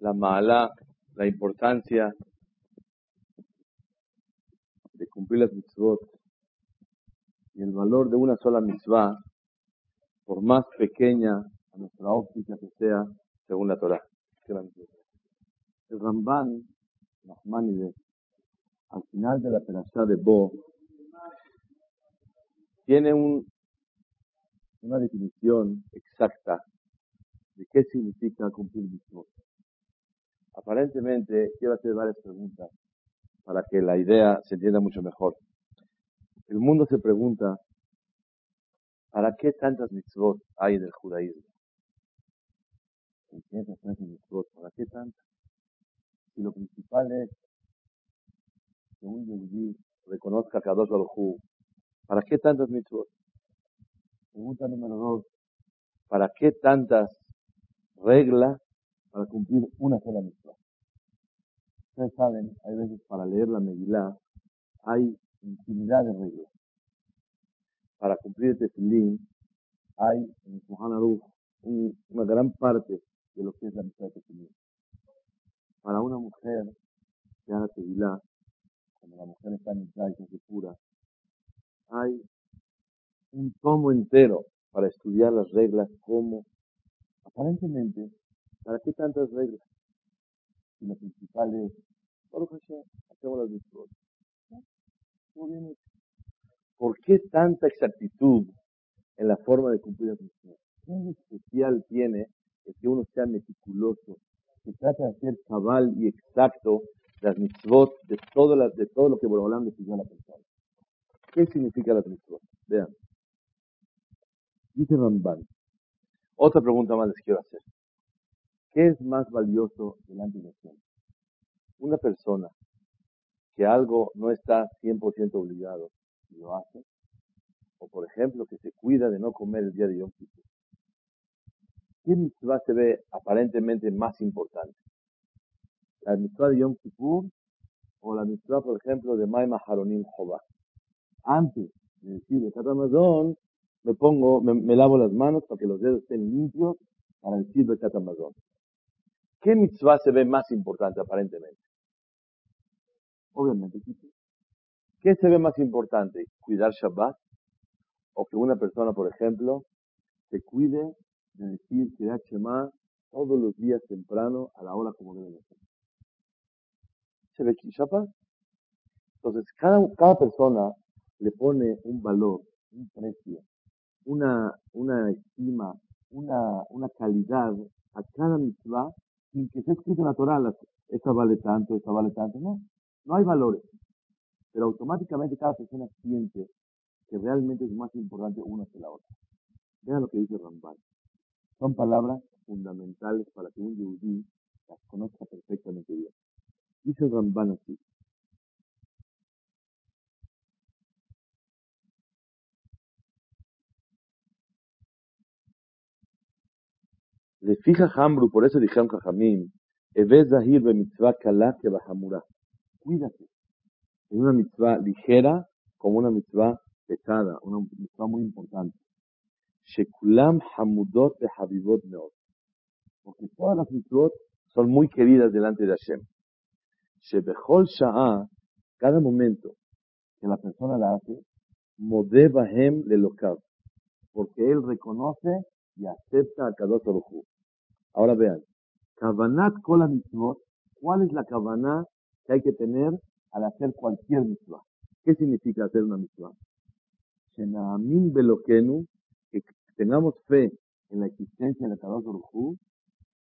la mala, la importancia de cumplir las mitzvot y el valor de una sola mitzvah, por más pequeña a nuestra óptica que sea, según la Torah. El Ramban, Nachmanides, al final de la perashá de Bo, tiene un, una definición exacta de qué significa cumplir mitzvot. Aparentemente, quiero hacer varias preguntas para que la idea se entienda mucho mejor. El mundo se pregunta, ¿para qué tantas mitzvot hay en el judaísmo? ¿Para qué tantas? Si lo principal es que un yehudí reconozca a Kadosh Baruj ¿para qué tantas mitzvot? Pregunta número dos, ¿para qué tantas reglas para cumplir una sola mitzvah? Ustedes saben, hay veces para leer la Megilá hay infinidad de reglas. Para cumplir el tefilín hay en Suhan Aruch una gran parte de lo que es la mitzvah de tefilín. Para una mujer que haga tevilá, cuando la mujer está en y se pura, hay un tomo entero para estudiar las reglas como, aparentemente, ¿para qué tantas reglas? Y lo principal es, hacemos las mitzvot. ¿Por qué tanta exactitud en la forma de cumplir las mitzvot? ¿Qué especial tiene el que uno sea meticuloso, que trate de hacer cabal y exacto las mitzvot de todo, de todo lo que Borobalán decidió a la persona? ¿Qué significa las mitzvot? Vean. Dice Ramban. Otra pregunta más les quiero hacer. ¿Qué es más valioso delante de Dios? Una persona que algo no está 100% obligado y lo hace, o por ejemplo que se cuida de no comer el día de Yom Kippur. ¿Qué mitzvah se ve aparentemente más importante? ¿La mitzvah de Yom Kippur o la mitzvah, por ejemplo, de Maima Haronim Jobá? Antes de decir el Katamazón, me pongo, me, lavo las manos para que los dedos estén limpios para decir el Katamazón. ¿Qué mitzvah se ve más importante aparentemente? Obviamente, ¿qué se ve más importante? ¿Cuidar Shabbat? ¿O que una persona, por ejemplo, se cuide de decir que Shema todos los días temprano a la hora como debe ser? ¿Se ve Shabbat? Entonces, cada, cada persona le pone un valor, un precio, una, una estima, una, una calidad a cada mitzvah sin que sea escrito en la Torah, esta vale tanto, esta vale tanto, no. No hay valores, pero automáticamente cada persona siente que realmente es más importante una que la otra. Vean lo que dice Ramban. Son palabras fundamentales para que un yudí las conozca perfectamente bien. Dice Ramban así. Le fija Hambru, por eso dijeron Jajamín, Eve Zahir be mitzvah kalá que bahamura cuídate. Es una mitzvah ligera como una mitzvah pesada, una mitzvah muy importante. Shekulam hamudot de habibot meot. Porque todas las mitzvot son muy queridas delante de Hashem. Shebechol sha'a, cada momento que la persona la hace, modé bahem lelokav. Porque él reconoce y acepta a Kadosh Baruj Ahora vean, Kavanat kola mitzvot, ¿cuál es la kavanah que hay que tener al hacer cualquier mitzvah. ¿Qué significa hacer una mitzvah? que tengamos fe en la existencia de Kadosh Baruj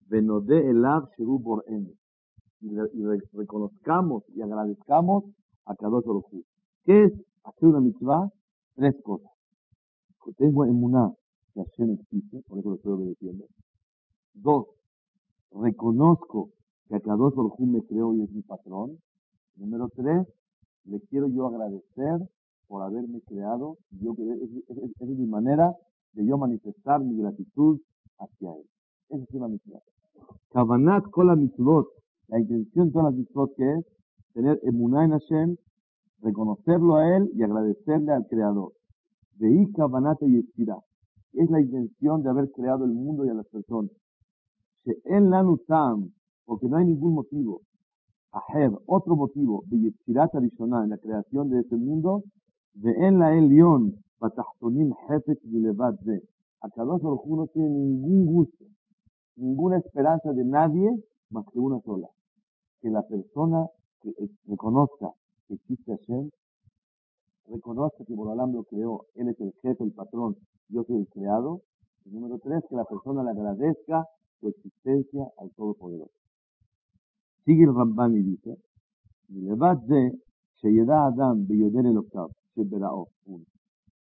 Venode Elav Shiru Bor'enu, y reconozcamos y agradezcamos a Kadosh Baruj ¿Qué es hacer una mitzvah? Tres cosas. Tengo emuná que Hashem existe, por eso lo estoy obedeciendo. Dos, reconozco que me creó y es mi patrón. Número tres, le quiero yo agradecer por haberme creado. Yo, es, mi manera de yo manifestar mi gratitud hacia él. Esa es una mitzvah. Kavanat kola mitzvot, la intención de todas las mitzvot que es tener emunah en Hashem, reconocerlo a él y agradecerle al creador. Veí kavanat y Es la intención de haber creado el mundo y a las personas. En la nutam, porque no hay ningún motivo. Aher, otro motivo, de Yetzirat en la creación de este mundo, de en la Elión, Batachtonim Hefet Gilevat de. Akadosh Baruj no tiene ningún gusto, ninguna esperanza de nadie más que una sola. Que la persona que reconozca que existe Hashem, reconozca que Borolam lo creó, él es el jefe, el patrón, yo soy el creado. Y número tres, que la persona le agradezca su existencia al Todopoderoso. Sigue el Ramban y dice,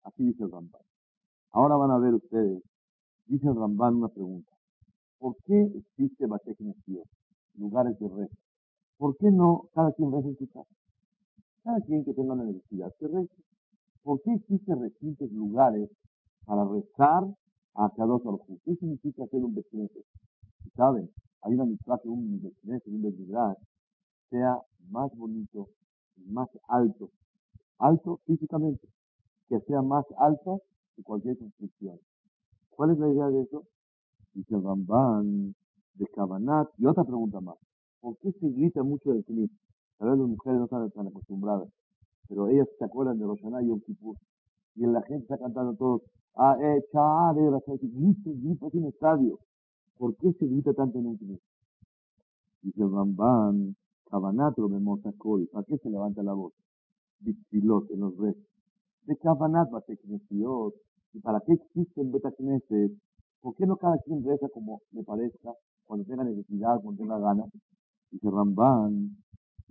Así dice el Ramban. Ahora van a ver ustedes, dice el Ramban una pregunta. ¿Por qué existe Bateknesiot, lugares de rezo? ¿Por qué no cada quien reza en su casa? Cada quien que tenga una necesidad que reza. ¿Por qué existen recintos, lugares para rezar a Kadosh Baruj ¿Qué significa hacer un? Si saben, hay una mitzvah que un vecino, un vecino sea más bonito, más alto, alto físicamente, que sea más alto que cualquier construcción. ¿Cuál es la idea de eso? Dice Ramban, de Kabanat, y otra pregunta más. ¿Por qué se grita mucho del clip? Tal vez las mujeres no están tan acostumbradas, pero ellas se acuerdan de Roshaná y Yom Kippur. Y la gente está cantando todos, ah, eh, chare, la un estadio. ¿Por qué se grita tanto en clip? Dice Ramban, Kabanat lo Memotacol, ¿para qué se levanta la voz? Bitzilot, en los restos. De Kabanat Bateknesiot, ¿y para qué existen Betakneses? ¿Por qué no cada quien reza como le parezca, cuando tenga necesidad, cuando tenga ganas? Dice Ramban,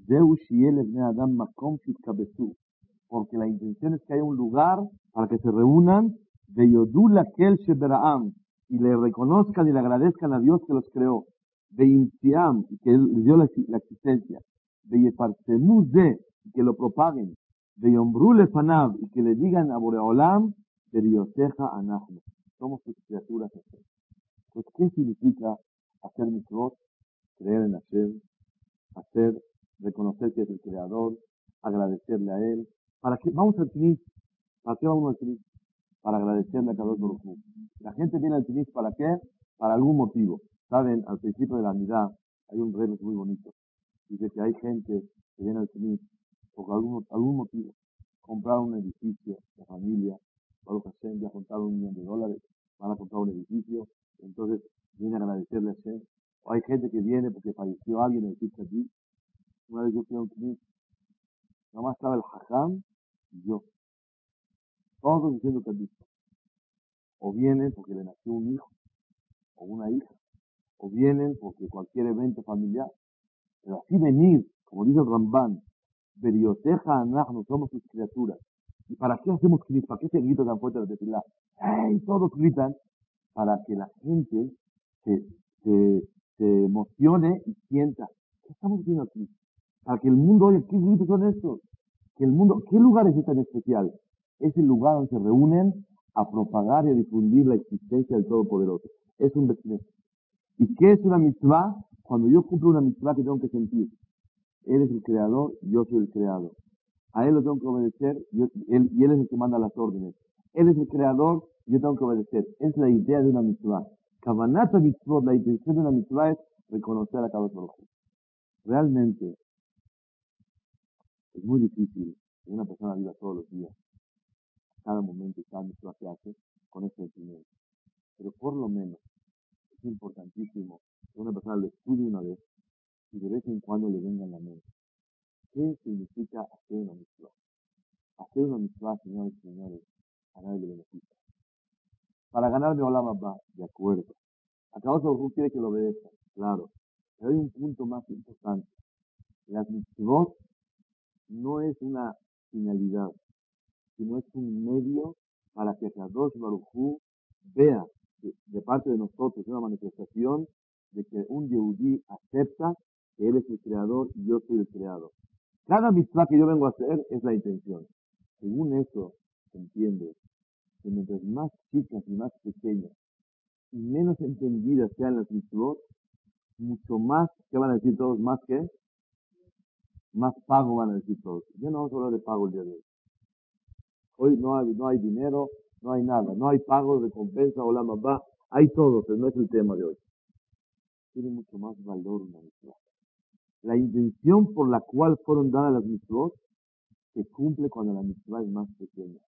Zeus y Adam Makom porque la intención es que haya un lugar para que se reúnan y le reconozcan y le agradezcan a Dios que los creó, de Imtiam y que les dio la, existencia, de Yepartemu de y que lo propaguen, de Yombrule Fanav y que le digan a Boreolam, de Dioseja Anahnu. Somos sus criaturas. Pues, ¿qué significa hacer mitzvot? Creer en Hashem, hacer, reconocer que es el creador, agradecerle a él. ¿Para qué? Vamos al Tinis. ¿Para qué vamos Tinis? Para agradecerle a cada uno. La gente viene al Tinis ¿para qué? Para algún motivo. Saben, al principio de la unidad hay un rey muy bonito. Dice que hay gente que viene al Tinis por algún, algún motivo. Comprar un edificio, la familia, para Hashem ya contaron un millón de dólares, van a comprar un edificio, entonces viene a agradecerle a Hashem o hay gente que viene porque falleció alguien en el allí. Una vez yo fui a un clip, nomás estaba el hajam y yo. Todos diciendo que visto. O vienen porque le nació un hijo o una hija. O vienen porque cualquier evento familiar. Pero así venir, como dice el Ramban, Berioteja no somos sus criaturas. ¿Y para qué hacemos clip? ¿Para qué se grita tan fuerte la tefilá? ¡Ay! Todos gritan para que la gente se, se, emocione y sienta, ¿qué estamos haciendo aquí? Para que el mundo oye, ¿qué gritos son estos? Que el mundo, ¿qué lugar es este en especial? Es el lugar donde se reúnen a propagar y a difundir la existencia del Todopoderoso. Es un vecino. ¿Y qué es una mitzvah? Cuando yo cumplo una mitzvah que tengo que sentir. Él es el creador, yo soy el creador. A él lo tengo que obedecer y él es el que manda las órdenes. Él es el creador, yo tengo que obedecer. Es la idea de una mitzvah. Kavanata mitzvot, la intención de una mitzvah es reconocer a cada Baruj Realmente es muy difícil que una persona viva todos los días, cada momento y cada mitzvah que hace, con ese sentimiento. Pero por lo menos es importantísimo que una persona lo estudie una vez y de vez en cuando le venga a la mente. ¿Qué significa hacer una mitzvah? Hacer una mitzvah, señores y señores, a nadie le beneficia. Para ganarme Olam va, de acuerdo. Acá Baruj quiere que lo obedezca, claro. Pero hay un punto más importante. Las mitzvot no es una finalidad, sino es un medio para que Kadosh Baruj vea de, parte de nosotros una manifestación de que un yehudí acepta que él es el creador y yo soy el creador. Cada mitzvah que yo vengo a hacer es la intención. Según eso, se entiende que mientras más chicas y más pequeñas y menos entendidas sean las mitzvot, mucho más, ¿qué van a decir todos? ¿Más que Más pago van a decir todos. Ya no vamos a hablar de pago el día de hoy. Hoy no hay, no hay dinero, no hay nada, no hay pago, recompensa o la mamá, hay todo, pero no es el tema de hoy. Tiene mucho más valor una mitzvah. La intención por la cual fueron dadas las mitzvot se cumple cuando la mitzvah es más pequeña.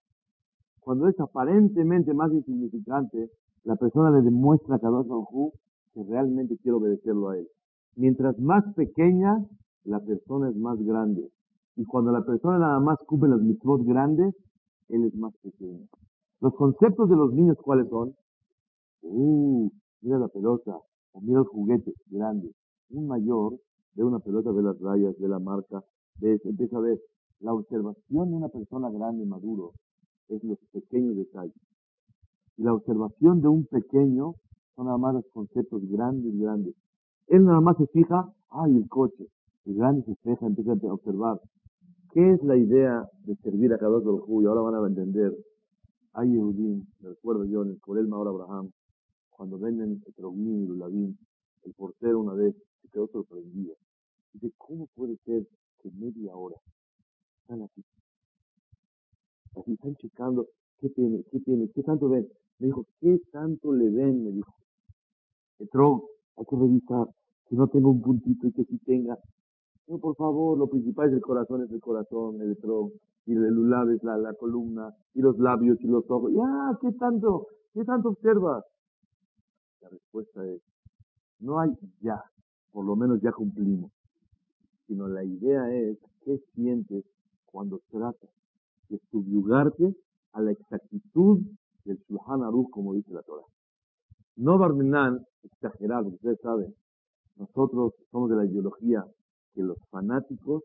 Cuando es aparentemente más insignificante, la persona le demuestra a Kadosh Baruj que realmente quiere obedecerlo a él. Mientras más pequeña, la persona es más grande. Y cuando la persona nada más cumple las mitzvot grandes, él es más pequeño. Los conceptos de los niños, ¿cuáles son? Uh, mira la pelota, o mira el juguete grande. Un mayor ve una pelota, ve las rayas, ve la marca, ve, empieza a ver. La observación de una persona grande, maduro, es los pequeños detalles. Y la observación de un pequeño son nada más los conceptos grandes, grandes. Él nada más se fija, ay, el coche. El grande se fija, empieza a observar. ¿Qué es la idea de servir a cada del Y ahora van a entender. Hay Yehudim, me recuerdo yo en el Corel Maor Abraham, cuando venden el y el el portero una vez se quedó sorprendido. Dice, ¿cómo puede ser que media hora están aquí? Así están checando qué tiene, qué tiene, qué tanto ven. Me dijo, ¿qué tanto le ven? Me dijo. El hay que revisar que no tenga un puntito y que sí tenga. No, por favor, lo principal es el corazón, es el corazón, el tronco, y el lulab es la, la columna, y los labios y los ojos. Ya, ¿qué tanto? ¿Qué tanto observas? La respuesta es, no hay ya, por lo menos ya cumplimos, sino la idea es, ¿qué sientes cuando tratas de subyugarte a la exactitud del Shulchan Aruch, como dice la Torah? No Barminan, exagerado, ustedes saben, nosotros somos de la ideología que los fanáticos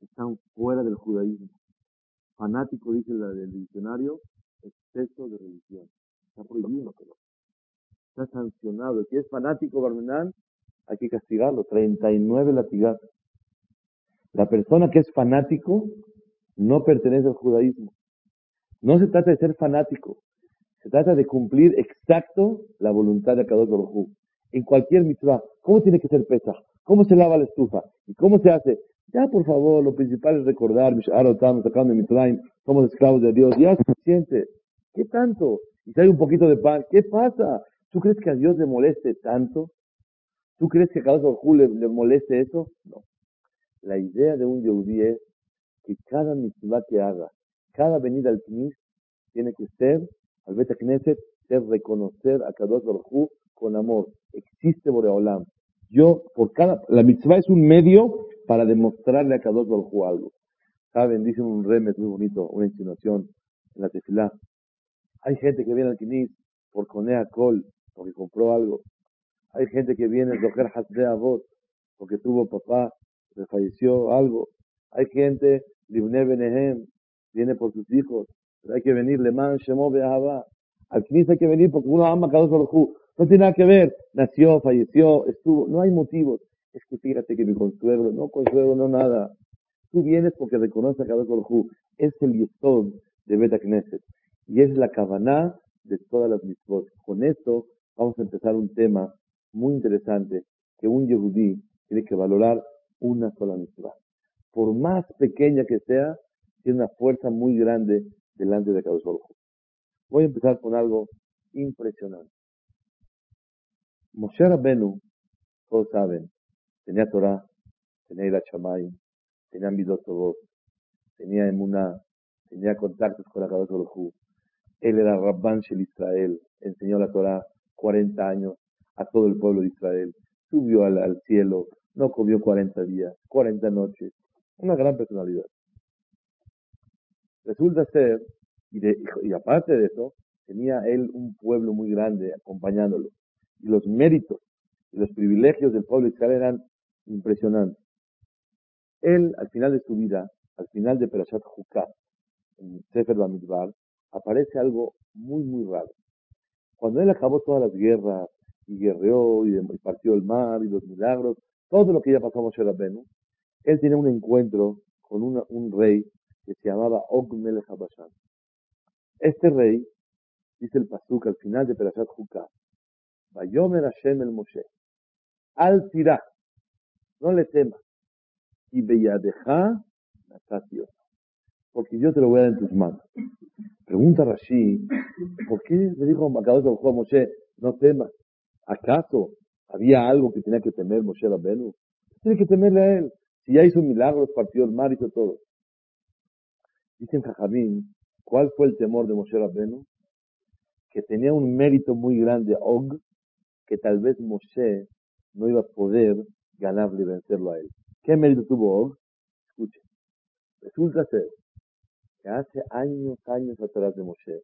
están fuera del judaísmo. Fanático, dice del diccionario, exceso de religión. Está prohibido, pero está sancionado. Si es fanático Barmenán, hay que castigarlo. 39 latigazos. La persona que es fanático no pertenece al judaísmo. No se trata de ser fanático. Se trata de cumplir exacto la voluntad de Kadosh Baruj En cualquier mitzvah. ¿Cómo tiene que ser pesa? ¿Cómo se lava la estufa? ¿Y cómo se hace? Ya, por favor, lo principal es recordar, estamos sacando de somos esclavos de Dios. Ya es suficiente. ¿Qué tanto? Y si hay un poquito de pan, ¿qué pasa? ¿Tú crees que a Dios le moleste tanto? ¿Tú crees que a cada le, le moleste eso? No. La idea de un yehudí es que cada mitzvah que haga, cada venida al Knis, tiene que ser, al Bet Knesset, ser reconocer a Kadosh Baruj con amor. Existe Boreolam. Yo, por cada, la mitzvah es un medio para demostrarle a Kadosh Baruj algo. Saben, dicen un remes muy bonito, una insinuación en la tefilá. Hay gente que viene al Knis por Conea Col, porque compró algo. Hay gente que viene a de Avot, porque tuvo papá, que falleció algo. Hay gente, Libne Benehem, viene por sus hijos. Pero hay que venir, Leman Shemo Be'ahava. Al Knis hay que venir porque uno ama a Kadosh no tiene nada que ver. Nació, falleció, estuvo. No hay motivos. Es que fíjate que mi consuelo, no consuelo, no nada. Tú vienes porque reconoces a Kadosh Es el yesod de Beta Knesset. Y es la kavaná de todas las mitzvot. Con esto vamos a empezar un tema muy interesante que un yehudí tiene que valorar una sola mitzvah. Por más pequeña que sea, tiene una fuerza muy grande delante de Kadosh Voy a empezar con algo impresionante. Moshe Rabbenu, todos saben, tenía Torah, tenía Ira tenía Midot tenía Emuná, tenía contactos con la Kadosh Baruj Él era Rabban Shel Israel, enseñó la Torah 40 años a todo el pueblo de Israel, subió al, cielo, no comió 40 días, 40 noches, una gran personalidad. Resulta ser, y aparte de eso, tenía él un pueblo muy grande acompañándolo y los méritos y los privilegios del pueblo de Israel eran impresionantes. Él, al final de su vida, al final de Perashat Jukat, en Sefer Bamidbar, aparece algo muy, muy raro. Cuando él acabó todas las guerras y guerreó y, partió el mar y los milagros, todo lo que ya pasó Moshe Rabbeinu, él tiene un encuentro con un rey que se llamaba Og Melech Este rey, dice el Pasuk al final de Perashat Jukah, Vayomer Hashem el Moshe, al tirá, no le temas, y beyadeja natatiot, porque yo te lo voy a dar en tus manos. Pregunta Rashi, ¿por qué le dijo a Moshe, no temas? ¿Acaso había algo que tenía que temer Moshe Rabbenu? Tiene que temerle a él. Si ya hizo milagros, partió el mar, hizo todo. Dicen Jajamín, ¿cuál fue el temor de Moshe Rabbenu? Que tenía un mérito muy grande, Og, que tal vez Moshe no iba a poder ganarle y vencerlo a él. ¿Qué mérito tuvo Og? Escuchen. Resulta ser que hace años, años atrás de Moshe,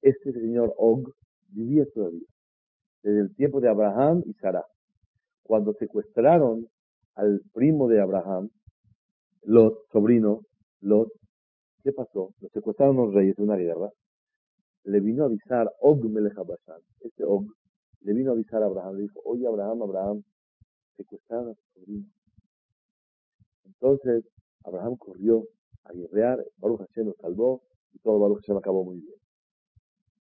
este señor Og vivía todavía desde el tiempo de Abraham y Sara. Cuando secuestraron al primo de Abraham, Lot, sobrino, Lot, ¿qué pasó? Lo secuestraron los reyes de una guerra. Le vino a avisar Og Melech Este Og le vino a avisar a Abraham. Le dijo, oye Abraham, Abraham, secuestraron a tu sobrino. Entonces, Abraham corrió a guerrear, Baruch Hashem lo salvó y todo Baruch Hashem acabó muy bien.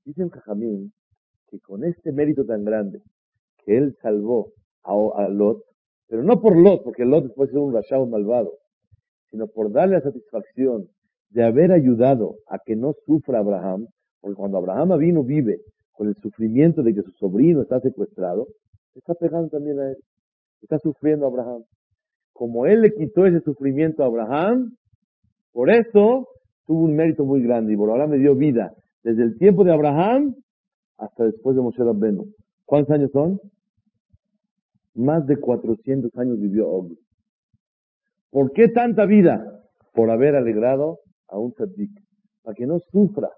Dicen Jajamín que con este mérito tan grande que él salvó a, Lot, pero no por Lot, porque Lot después ser un rachado malvado, sino por darle la satisfacción de haber ayudado a que no sufra Abraham, porque cuando Abraham vino vive con el sufrimiento de que su sobrino está secuestrado, está pegando también a él, está sufriendo a Abraham. Como él le quitó ese sufrimiento a Abraham, por eso tuvo un mérito muy grande y por ahora me dio vida desde el tiempo de Abraham hasta después de Moshe Rabbenu. ¿Cuántos años son? Más de 400 años vivió Og. ¿Por qué tanta vida? Por haber alegrado a un tzaddik, para que no sufra.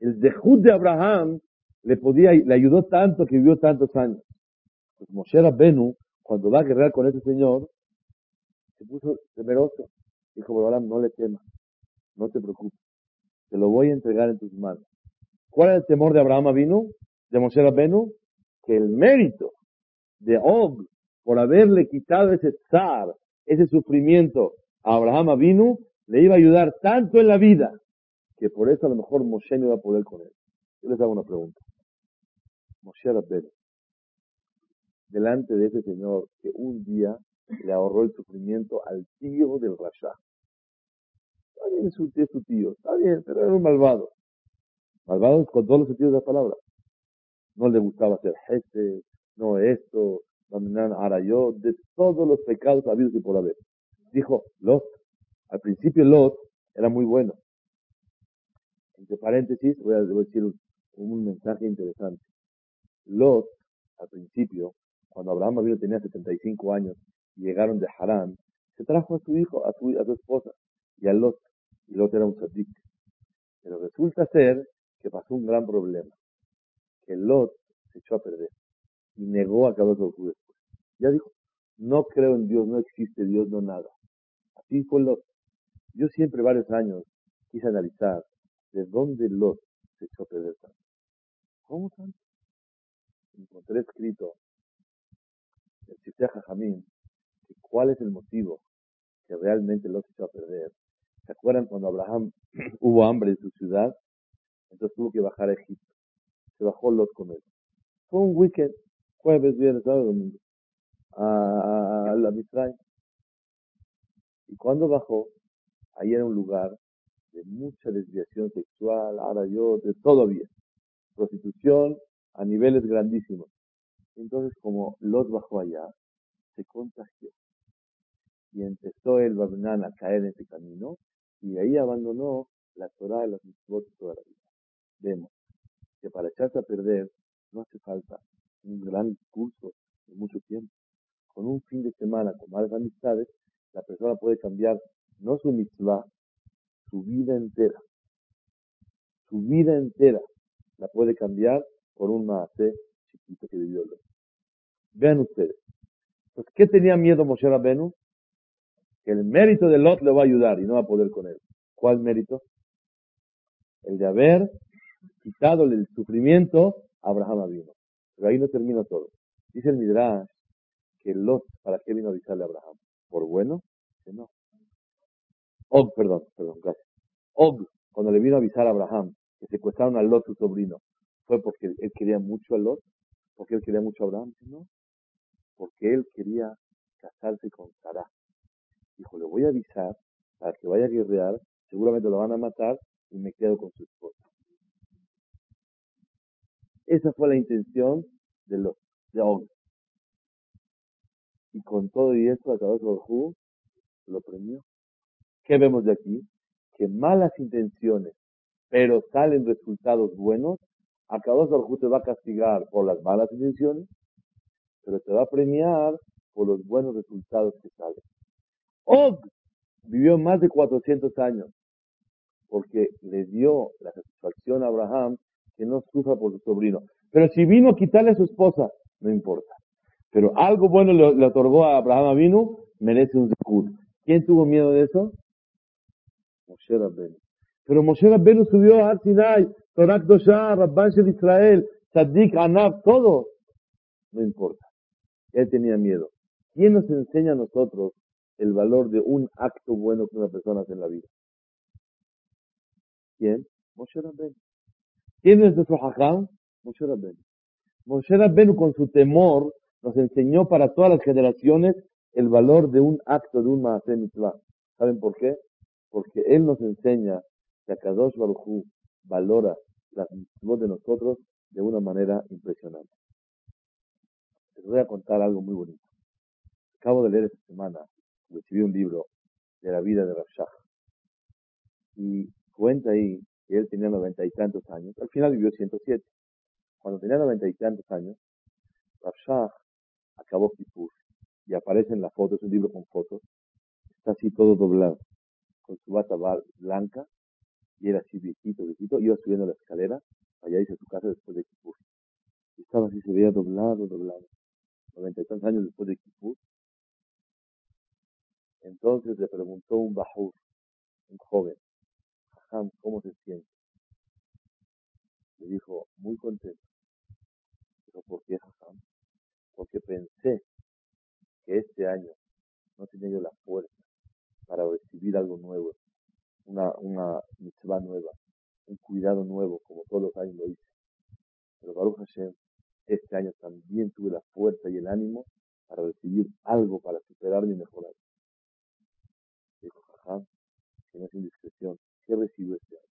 El dejud de Abraham le podía, le ayudó tanto que vivió tantos años. Pues Moshe Rabbenu, cuando va a guerrear con ese señor, se puso temeroso. Dijo, Abraham, no le temas, no te preocupes, te lo voy a entregar en tus manos. ¿Cuál es el temor de Abraham vino? De Moshe Rabbenu, que el mérito de Og por haberle quitado ese zar, ese sufrimiento a Abraham vino, le iba a ayudar tanto en la vida, que por eso a lo mejor Moshe no iba a poder con él. Yo les hago una pregunta. Moshe Rabbenu, delante de ese señor que un día le ahorró el sufrimiento al tío del Rasha. Está bien, es su, tío, está bien, pero era un malvado. Malvado con todos los sentidos de la palabra. No le gustaba hacer jefe, no esto, arayot, de todos los pecados habidos y por haber. Dijo Lot. Al principio Lot era muy bueno. Entre paréntesis, voy a, decir un, mensaje interesante. Lot, al principio, cuando Abraham vino tenía 75 años y llegaron de Harán, se trajo a su hijo, a su, a su esposa y a Lot. Y Lot era un sadik. Pero resulta ser que pasó un gran problema. Que Lot se echó a perder y negó a Kadosh después. Ya dijo, no creo en Dios, no existe Dios, no nada. Así fue Lot. Yo siempre varios años quise analizar de dónde Lot se echó a perder tanto. ¿Cómo tanto? Encontré escrito en Siftea Jajamín que cuál es el motivo que realmente Lot se echó a perder. ¿Se acuerdan cuando Abraham hubo hambre en su ciudad? Entonces tuvo que bajar a Egipto. Se bajó Lot con. Fue un weekend, jueves, viernes, sábado, domingo, a, la Mitzray. Y cuando bajó, ahí era un lugar de mucha desviación sexual, ahora yo, de todo había. Prostitución a niveles grandísimos. Entonces, como Lot bajó allá, se contagió. Y empezó el Babnan a caer en ese camino, y ahí abandonó la Torah de las mitzvot toda la vida vemos que para echarse a perder no hace falta un gran curso de mucho tiempo. Con un fin de semana, con malas amistades, la persona puede cambiar no su mitzvah, su vida entera. Su vida entera la puede cambiar por un maase chiquito que vivió Lot. Vean ustedes. Pues, ¿Qué tenía miedo Moshe Rabenu? Que el mérito de Lot le va a ayudar y no va a poder con él. ¿Cuál mérito? El de haber quitado el sufrimiento, Abraham vino. Pero ahí no termina todo. Dice el Midrash que Lot, ¿para qué vino a avisarle a Abraham? ¿Por bueno? Que no. Og, perdón, perdón, gracias. Og, cuando le vino a avisar a Abraham que secuestraron a Lot, su sobrino, ¿fue porque él quería mucho a Lot? ¿Porque él quería mucho a Abraham? No. Porque él quería casarse con Sarah. Dijo, le voy a avisar para que vaya a guerrear, seguramente lo van a matar y me quedo con su esposa. Esa fue la intención de los de Og. Y con todo y eso, a través de lo premió. ¿Qué vemos de aquí? Que malas intenciones, pero salen resultados buenos, a Baruj te va a castigar por las malas intenciones, pero te va a premiar por los buenos resultados que salen. Og vivió más de 400 años porque le dio la satisfacción a Abraham que no sufra por su sobrino. Pero si vino a quitarle a su esposa, no importa. Pero algo bueno le, otorgó a Abraham vino, merece un zikur. ¿Quién tuvo miedo de eso? Moshe Rabbeinu. Pero Moshe Rabbeinu subió a Sinai, Torah Dosha, Rabban de Israel, Sadik, Anab, todo. No importa. Él tenía miedo. ¿Quién nos enseña a nosotros el valor de un acto bueno que una persona hace en la vida? ¿Quién? Moshe Rabbeinu. ¿Quién es nuestro hajam? Moshe Rabbeinu. Moshe Rabbeinu con su temor nos enseñó para todas las generaciones el valor de un acto, de un Maaseh Mitzvah. ¿Saben por qué? Porque él nos enseña que Akadosh Baruj valora las mitzvot de nosotros de una manera impresionante. Les voy a contar algo muy bonito. Acabo de leer esta semana, recibí un libro de la vida de Rashach. Y cuenta ahí que él tenía noventa y tantos años. Al final vivió 107. Cuando tenía noventa y tantos años, Rashach acabó Kippur y aparece en la foto, es un libro con fotos, está así todo doblado, con su bata blanca, y era así viejito, viejito, iba subiendo la escalera, allá hice su casa después de Kippur. Y estaba así, se veía doblado, doblado. Noventa y tantos años después de Kippur. Entonces le preguntó un bajur, un joven, Jajam, ¿cómo se siente? Le dijo, muy contento. Dijo, ¿por qué, Jajam? Porque pensé que este año no tenía yo la fuerza para recibir algo nuevo, una, una mitzvah nueva, un cuidado nuevo, como todos los años lo hice. Pero Baruch Hashem, este año también tuve la fuerza y el ánimo para recibir algo para superarme y mejorar. Dijo, jajam, que no es indiscreción, ¿qué recibió este año?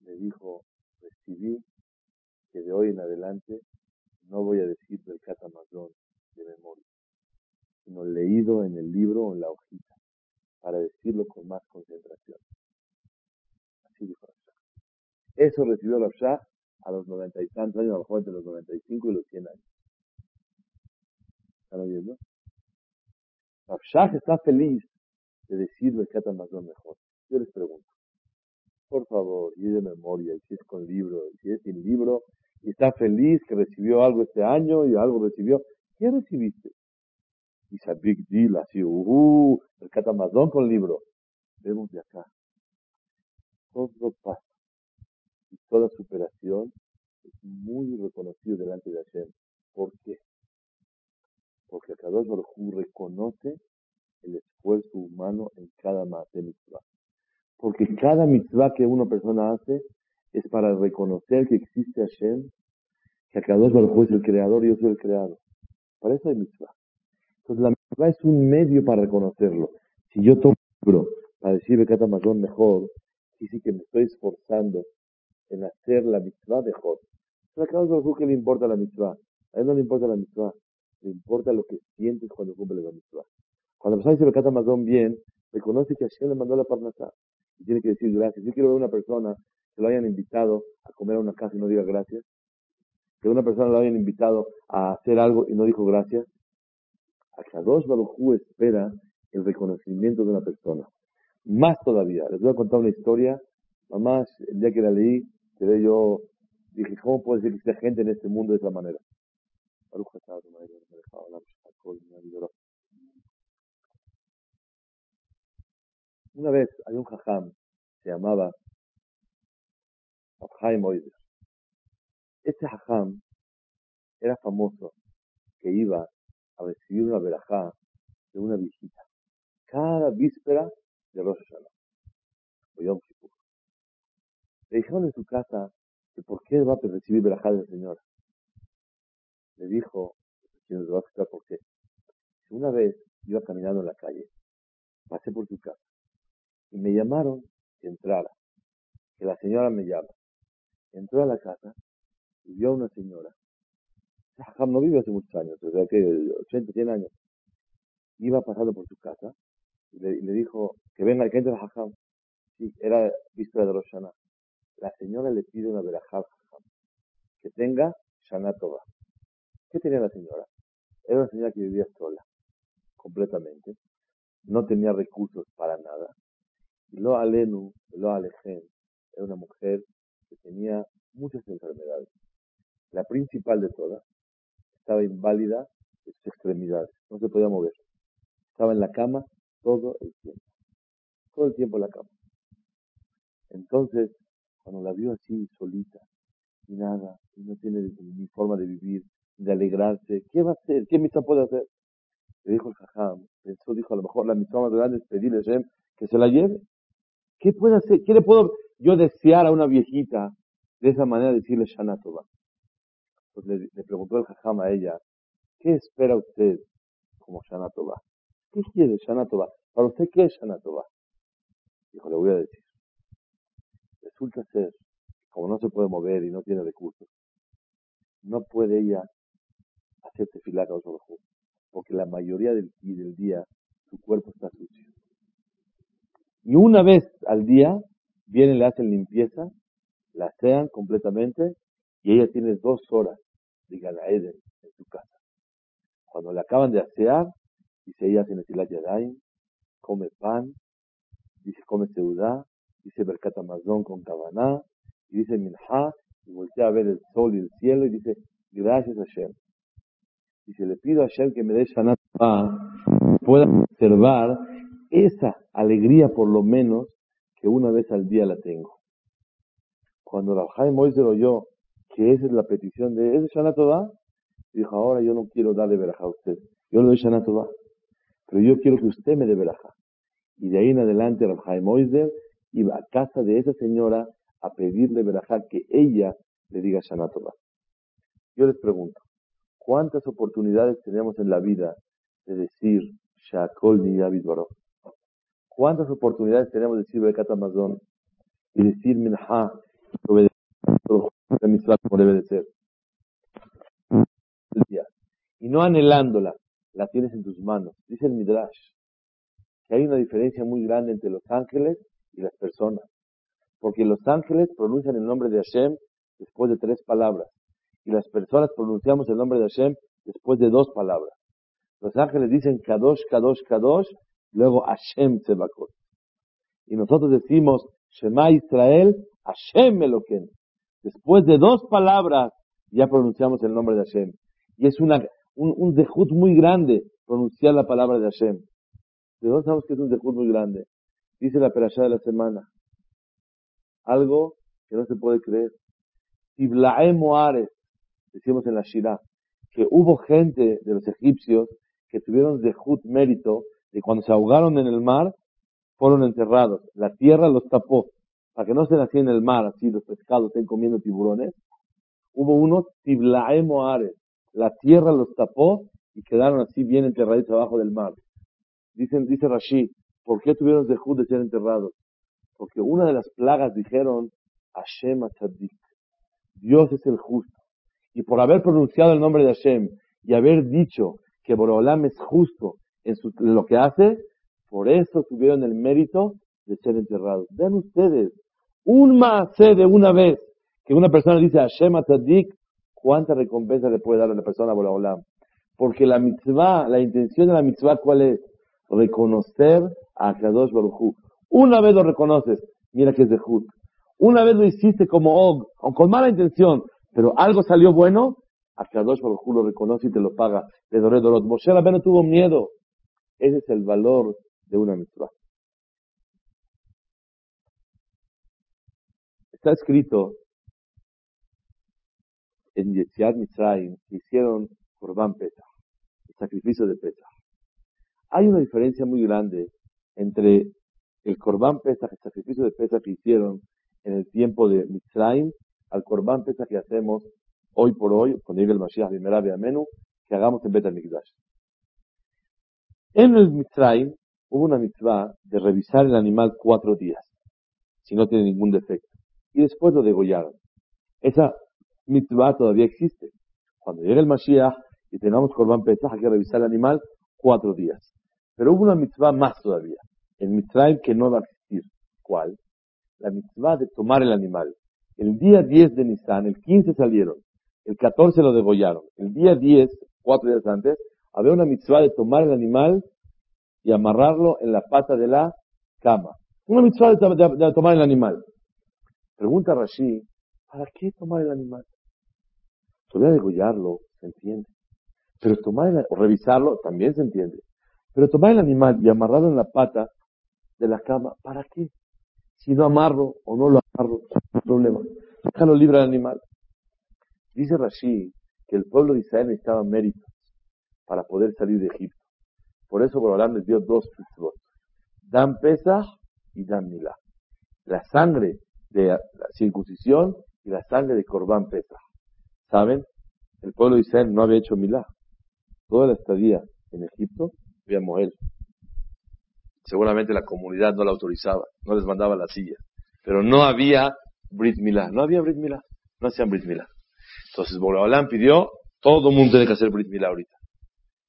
Le dijo, recibí que de hoy en adelante no voy a decir del catamazón de memoria, sino leído en el libro o en la hojita, para decirlo con más concentración. Así dijo Rafshah. Eso recibió Rafshah a los noventa y tantos años, a lo mejor entre los noventa y cinco y los cien años. ¿Están oyendo? Rafshah está feliz de decir el catamazón mejor. Yo les pregunto, por favor, y de memoria, y si es con libro, y si es sin libro, y está feliz que recibió algo este año y algo recibió. ¿Qué recibiste? Y a big deal, así, uh, el catamazón con libro. Vemos de acá. Todo pasa y toda superación es muy reconocido delante de Hashem. ¿Por qué? Porque Kadosh Baruj reconoce el esfuerzo humano en cada mitzvah. Porque cada mitzvah que una persona hace es para reconocer que existe Hashem, que Akadosh Baruj es el creador y yo soy el creador. Para eso hay mitzvah. Entonces la mitzvah es un medio para reconocerlo. Si yo tomo un libro para decir Bekata Mazón mejor, y sí que me estoy esforzando en hacer la mitzvah mejor. A Akadosh Baruj que le importa la mitzvah. A él no le importa la mitzvah. Le importa lo que sientes cuando cumple la mitzvah. Cuando la persona dice Bekata Mazón bien, reconoce que Hashem le mandó la parnasá. Y tiene que decir gracias. Yo quiero ver a una persona que lo hayan invitado a comer a una casa y no diga gracias, que una persona lo hayan invitado a hacer algo y no dijo gracias. Akadosh Baruj espera el reconocimiento de una persona. Más todavía, les voy a contar una historia. Mamá, el día que la leí, quedé yo, dije, ¿cómo puede ser que exista gente en este mundo de esa manera? Una vez hay un jajam, se llamaba Chaim Este hajam era famoso que iba a recibir una verajá de una visita cada víspera de Rosh Hashanah o Yom Kippur. Le dijeron en su casa que por qué va a recibir verajá de la señora. Le dijo, nos va a explicar por qué. Una vez iba caminando en la calle, pasé por su casa y me llamaron que entrara, que la señora me llama. Entró a la casa y vio a una señora. Jajam no vive hace muchos años, o sea que 80, 100 años. Iba pasando por su casa y le, dijo que venga, que entre a Jajam. Sí, era víspera de Roshana. La señora le pide una verajá al Jajam, que tenga Shana ¿Qué tenía la señora? Era una señora que vivía sola, completamente. No tenía recursos para nada. Y lo alenu, lo era una mujer que tenía muchas enfermedades. La principal de todas estaba inválida de sus extremidades, no se podía mover. Estaba en la cama todo el tiempo, todo el tiempo en la cama. Entonces, cuando la vio así solita, y nada, y no tiene ni forma de vivir, de alegrarse, ¿qué va a hacer? ¿Qué misa puede hacer? Le dijo el jajam, pensó, dijo, a lo mejor la misa más grande es pedirle a Shem que se la lleve. ¿Qué puede hacer? ¿Qué le puedo yo desear a una viejita de esa manera decirle Shana? Pues le, preguntó el jajam a ella, ¿qué espera usted como Shana Tova? ¿Qué quiere Shana Tova? ¿Para usted qué es Shana Tova? Dijo, le voy a decir. Resulta ser, como no se puede mover y no tiene recursos, no puede ella hacerse filar a otro porque la mayoría del, del día su cuerpo está sucio. Y una vez al día vienen, le hacen limpieza, la asean completamente y ella tiene dos horas de Eden en su casa. Cuando le acaban de asear, dice ella hace Nesilat Yadayim, come pan, dice come seudá, dice Berkat Amazon con Kavaná, y dice Minha, y voltea a ver el sol y el cielo y dice, gracias a Hashem. Dice, le pido a Hashem que me dé Shanat pueda observar esa alegría por lo menos que una vez al día la tengo. Cuando Rabjaim Moisés oyó que esa es la petición de ese Shana dijo, ahora yo no quiero darle veraja a usted, yo le doy Shana pero yo quiero que usted me dé veraja. Y de ahí en adelante Rabjaim Moisés iba a casa de esa señora a pedirle veraja que ella le diga Shana Yo les pregunto, ¿cuántas oportunidades tenemos en la vida de decir Shakol ni David ¿Cuántas oportunidades tenemos de decir Bekat Amazon y decir Minha la mitzvah como debe de ser? Y no anhelándola, la tienes en tus manos. Dice el Midrash que hay una diferencia muy grande entre los ángeles y las personas. Porque los ángeles pronuncian el nombre de Hashem después de tres palabras. Y las personas pronunciamos el nombre de Hashem después de dos palabras. Los ángeles dicen Kadosh, Kadosh, Kadosh, luego Hashem Sebakot. Y nosotros decimos Shema Israel, Hashem Eloken. Después de dos palabras ya pronunciamos el nombre de Hashem. Y es una, un, un dejut muy grande pronunciar la palabra de Hashem. ¿De dónde sabemos que es un dejut muy grande? Dice la perashá de la semana. Algo que no se puede creer. Tiblae Moares, decimos en la Shirah, que hubo gente de los egipcios que tuvieron dejut mérito y cuando se ahogaron en el mar, fueron enterrados. La tierra los tapó, para que no se así en el mar, así los pescados estén comiendo tiburones. Hubo unos tiblae moares. La tierra los tapó y quedaron así bien enterrados abajo del mar. Dicen, dice Rashi, ¿por qué tuvieron dejud de ser enterrados? Porque una de las plagas dijeron, Hashem Atzadik. Dios es el justo. Y por haber pronunciado el nombre de Hashem y haber dicho que Borolam es justo en, lo que hace, por eso tuvieron el mérito de ser enterrados. Vean ustedes, un más de una vez que una persona dice Hashem Atzadik, ¿cuánta recompensa le puede dar a la persona Borolam? Porque la mitzvah, la intención de la mitzvah, ¿cuál es? Reconocer a Kadosh Baruj Una vez lo reconoces, mira que es de Jud. Una vez lo hiciste como Og, con mala intención, pero algo salió bueno, a Kadosh Baruj lo reconoce y te lo paga. De Doré Dorot. Moshe no tuvo miedo ese es el valor de una mitzvah. Está escrito en Yetziat Mitzrayim hicieron Corban Pesach, el sacrificio de Pesach. Hay una diferencia muy grande entre el Corban Pesach, el sacrificio de Pesach que hicieron en el tiempo de Mitzrayim, al Corban Pesach que hacemos hoy por hoy, con el Mashiach Bimerabi Amenu, que hagamos en Bet Mikdash. En el Mitzrayim hubo una mitzvah de revisar el animal cuatro días, si no tiene ningún defecto, y después lo degollaron. Esa mitzvah todavía existe. Cuando llegue el Mashiach y tengamos Corban Pesach, hay que revisar el animal cuatro días. Pero hubo una mitzvah más todavía, el Mitzrayim que no va a existir. ¿Cuál? La mitzvah de tomar el animal. El día 10 de Nisan, el 15 salieron, el 14 lo degollaron. El día 10, cuatro días antes, había una mitzvah de tomar el animal y amarrarlo en la pata de la cama. Una mitzvah de, tomar el animal. Pregunta Rashi, ¿para qué tomar el animal? Todavía degollarlo, se entiende. Pero tomar o revisarlo, también se entiende. Pero tomar el animal y amarrarlo en la pata de la cama, ¿para qué? Si no amarro o no lo amarro, no hay problema. Déjalo libre al animal. Dice Rashi que el pueblo de Israel necesitaba méritos para poder salir de Egipto. Por eso Borolam les dio dos mitzvot. Dan Pesach y Dan Milá. La sangre de la circuncisión y la sangre de Corbán Pesach. ¿Saben? El pueblo de Israel no había hecho Milá. Toda la estadía en Egipto había Moel. Seguramente la comunidad no la autorizaba, no les mandaba la silla. Pero no había Brit Milá. No había Brit Milá. No hacían Brit Milá. Entonces Borolam pidió, todo el mundo tiene que hacer Brit Milá ahorita.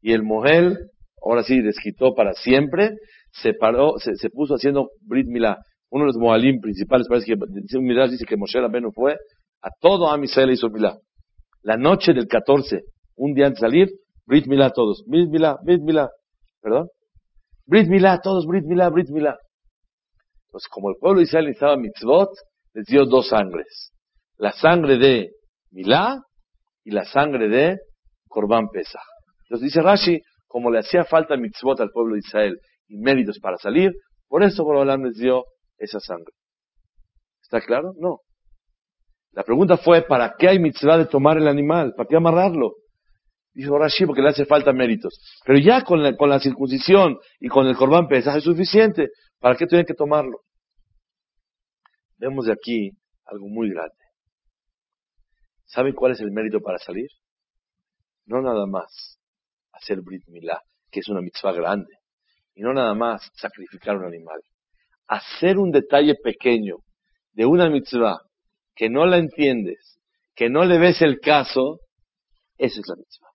Y el Mohel, ahora sí, desquitó para siempre, se paró, se, puso haciendo Brit Milá. Uno de los Moalim principales, parece que un dice que Moshe Rabbeinu fue, a todo Am Israel hizo Milá. La noche del 14, un día antes de salir, Brit Milá todos. Brit Milá, Brit Milá. ¿Perdón? Brit Milá, todos Brit Milá, Brit Milá. Entonces, como el pueblo de Israel necesitaba mitzvot, les dio dos sangres. La sangre de Milá y la sangre de Corban Pesach. Entonces dice Rashi, como le hacía falta mitzvot al pueblo de Israel y méritos para salir, por eso Borolam les dio esa sangre. ¿Está claro? No. La pregunta fue, ¿para qué hay mitzvah de tomar el animal? ¿Para qué amarrarlo? Dijo Rashi, porque le hace falta méritos. Pero ya con la, circuncisión y con el corbán pesaj es suficiente. ¿Para qué tienen que tomarlo? Vemos de aquí algo muy grande. ¿Saben cuál es el mérito para salir? No nada más hacer Brit Milá, que es una mitzvah grande, y no nada más sacrificar un animal. Hacer un detalle pequeño de una mitzvah que no la entiendes, que no le ves el caso, esa es la mitzvah.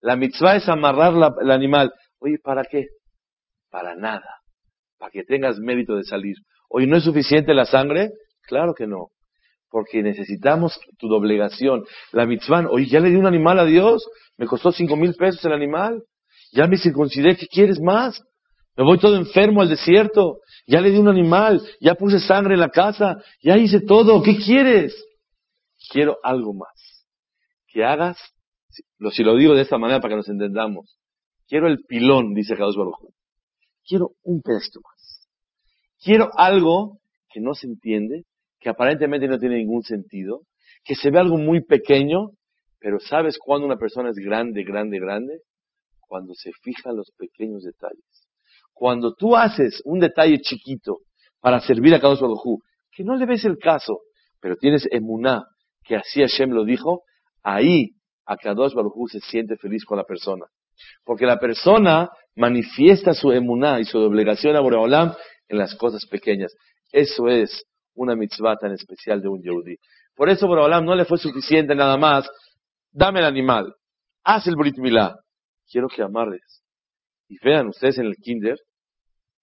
La mitzvah es amarrar el animal. Oye, ¿para qué? Para nada. Para que tengas mérito de salir. Oye, ¿no es suficiente la sangre? Claro que no porque necesitamos tu doblegación. La mitzvah, oye, ya le di un animal a Dios, me costó cinco mil pesos el animal, ya me circuncidé, ¿qué quieres más? Me voy todo enfermo al desierto, ya le di un animal, ya puse sangre en la casa, ya hice todo, ¿qué quieres? Quiero algo más. Que hagas, si lo digo de esta manera para que nos entendamos, quiero el pilón, dice Jesús Baruj. Quiero un pedacito más. Quiero algo que no se entiende, que aparentemente no tiene ningún sentido, que se ve algo muy pequeño, pero ¿sabes cuándo una persona es grande, grande, grande? Cuando se fija en los pequeños detalles. Cuando tú haces un detalle chiquito para servir a Kadosh Baruj que no le ves el caso, pero tienes emuná, que así Hashem lo dijo, ahí a Kadosh Baruj se siente feliz con la persona. Porque la persona manifiesta su emuná y su obligación a Boreolam en las cosas pequeñas. Eso es una mitzvah tan especial de un yehudí. Por eso Borobalam no le fue suficiente nada más, dame el animal, haz el Brit Milá, quiero que amarres. Y vean ustedes en el kinder,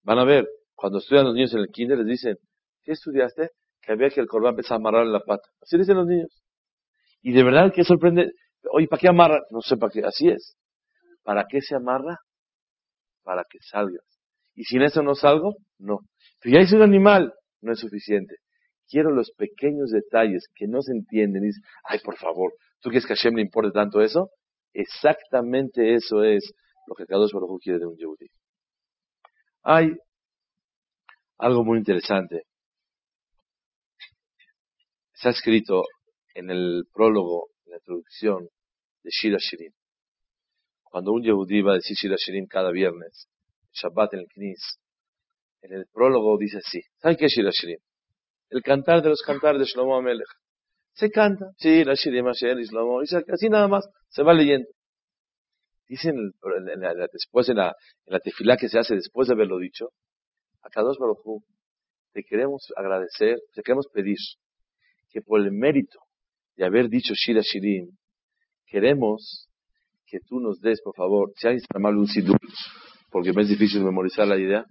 van a ver, cuando estudian los niños en el kinder les dicen, ¿qué estudiaste? Que había que el corbán empezara a amarrar en la pata. Así dicen los niños. Y de verdad que sorprende, oye, ¿para qué amarra? No sé para qué, así es. ¿Para qué se amarra? Para que salgas. Y sin eso no salgo, no. Pero ya hice un animal, no es suficiente. Quiero los pequeños detalles que no se entienden. Y ay, por favor, ¿tú quieres que a Hashem le importe tanto eso? Exactamente eso es lo que Kadosh Baruj quiere de un Yehudi. Hay algo muy interesante. Se ha escrito en el prólogo la introducción de Shira Shirim. Cuando un Yehudí va a decir Shira Shirim cada viernes, Shabbat en el Knis, en el prólogo dice así. ¿Sabe qué es Shira Shirim? El cantar de los cantares de Shlomo Amelech. Se canta, Shira Shirim Asher Shlomo, y así nada más, se va leyendo. Dicen después en la, en la tefilá que se hace después de haberlo dicho, a Kadosh Baruj te queremos agradecer, te queremos pedir que por el mérito de haber dicho Shira Shirim, queremos que tú nos des, por favor, si mal un sidur, porque me es difícil memorizar la idea.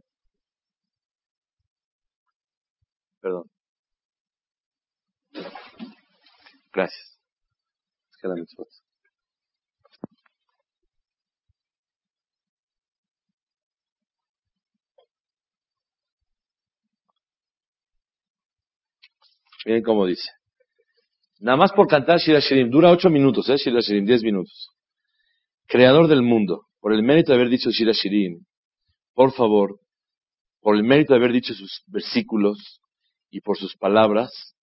Perdón. Gracias. Miren cómo dice. Nada más por cantar Shira Shirim. Dura ocho minutos, ¿eh? Shira Shirim, diez minutos. Creador del mundo, por el mérito de haber dicho Shira Shirim, por favor, por el mérito de haber dicho sus versículos, y por sus palabras,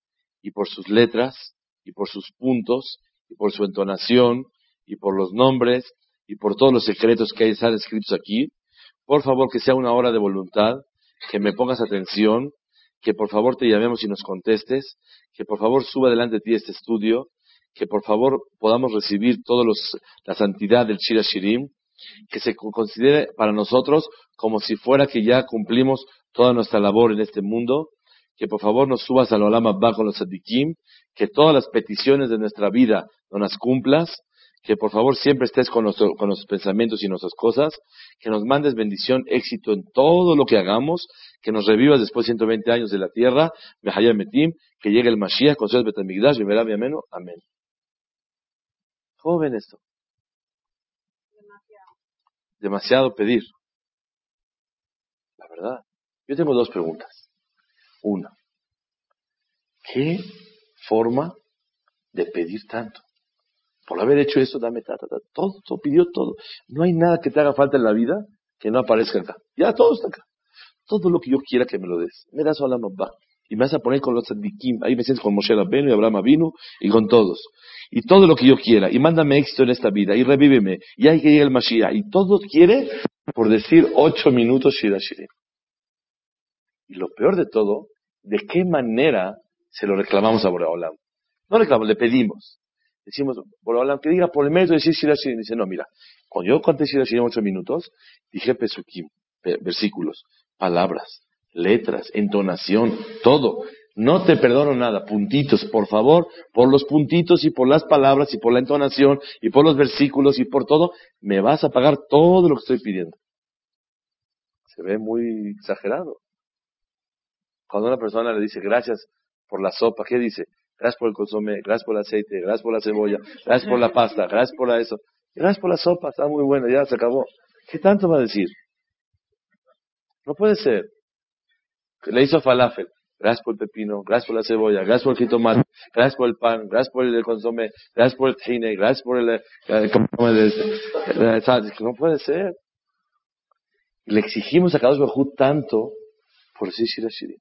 y por sus letras, y por sus puntos, y por su entonación, y por los nombres, y por todos los secretos que están escritos aquí, por favor que sea una hora de voluntad, que me pongas atención, que por favor te llamemos y nos contestes, que por favor suba delante de ti este estudio, que por favor podamos recibir toda la santidad del Shira Shirim, que se considere para nosotros como si fuera que ya cumplimos toda nuestra labor en este mundo, que por favor nos subas al Olam bajo los Sadikim, que todas las peticiones de nuestra vida nos las cumplas, que por favor siempre estés con, con nuestros pensamientos y nuestras cosas, que nos mandes bendición, éxito en todo lo que hagamos, que nos revivas después de 120 años de la tierra, Metim, que llegue el Mashiach con su Betamigdash, mi ameno, amén. ¿Cómo ven esto? Demasiado. Demasiado pedir. La verdad. Yo tengo dos preguntas. Una, ¿qué forma de pedir tanto? Por haber hecho eso, dame ta, Todo, todo, pidió todo. No hay nada que te haga falta en la vida que no aparezca acá. Ya todo está acá. Todo lo que yo quiera que me lo des. Me das a la mamá. Y me vas a poner con los sandikim. Ahí me sientes con Moshe Rabbeinu y Abraham vino y con todos. Y todo lo que yo quiera. Y mándame éxito en esta vida. Y revíveme. Y hay que llegar el Mashiach. Y todo quiere por decir ocho minutos Shira Y lo peor de todo, ¿de qué manera se lo reclamamos a Boreolam? No reclamamos, le pedimos decimos, por que diga por el mérito de decir Shira Dice, no, mira, cuando yo conté Shira en ocho minutos, dije Pesukim, versículos, palabras, letras, entonación, todo. No te perdono nada, puntitos, por favor, por los puntitos y por las palabras y por la entonación y por los versículos y por todo, me vas a pagar todo lo que estoy pidiendo. Se ve muy exagerado. Cuando una persona le dice gracias por la sopa, ¿qué dice? gracias por el consomé, gracias por el aceite, gracias por la cebolla, gracias por la pasta, gracias por la eso, gracias por la sopa, está muy buena, ya se acabó. ¿Qué tanto va a decir? No puede ser. Le hizo falafel, gracias por el pepino, gracias por la cebolla, gracias por el jitomate, gracias por el pan, gracias por el consomé, gracias por el tine, gracias por el, eh, no puede ser. Le exigimos a Kadosh Bajú tanto por decir Shira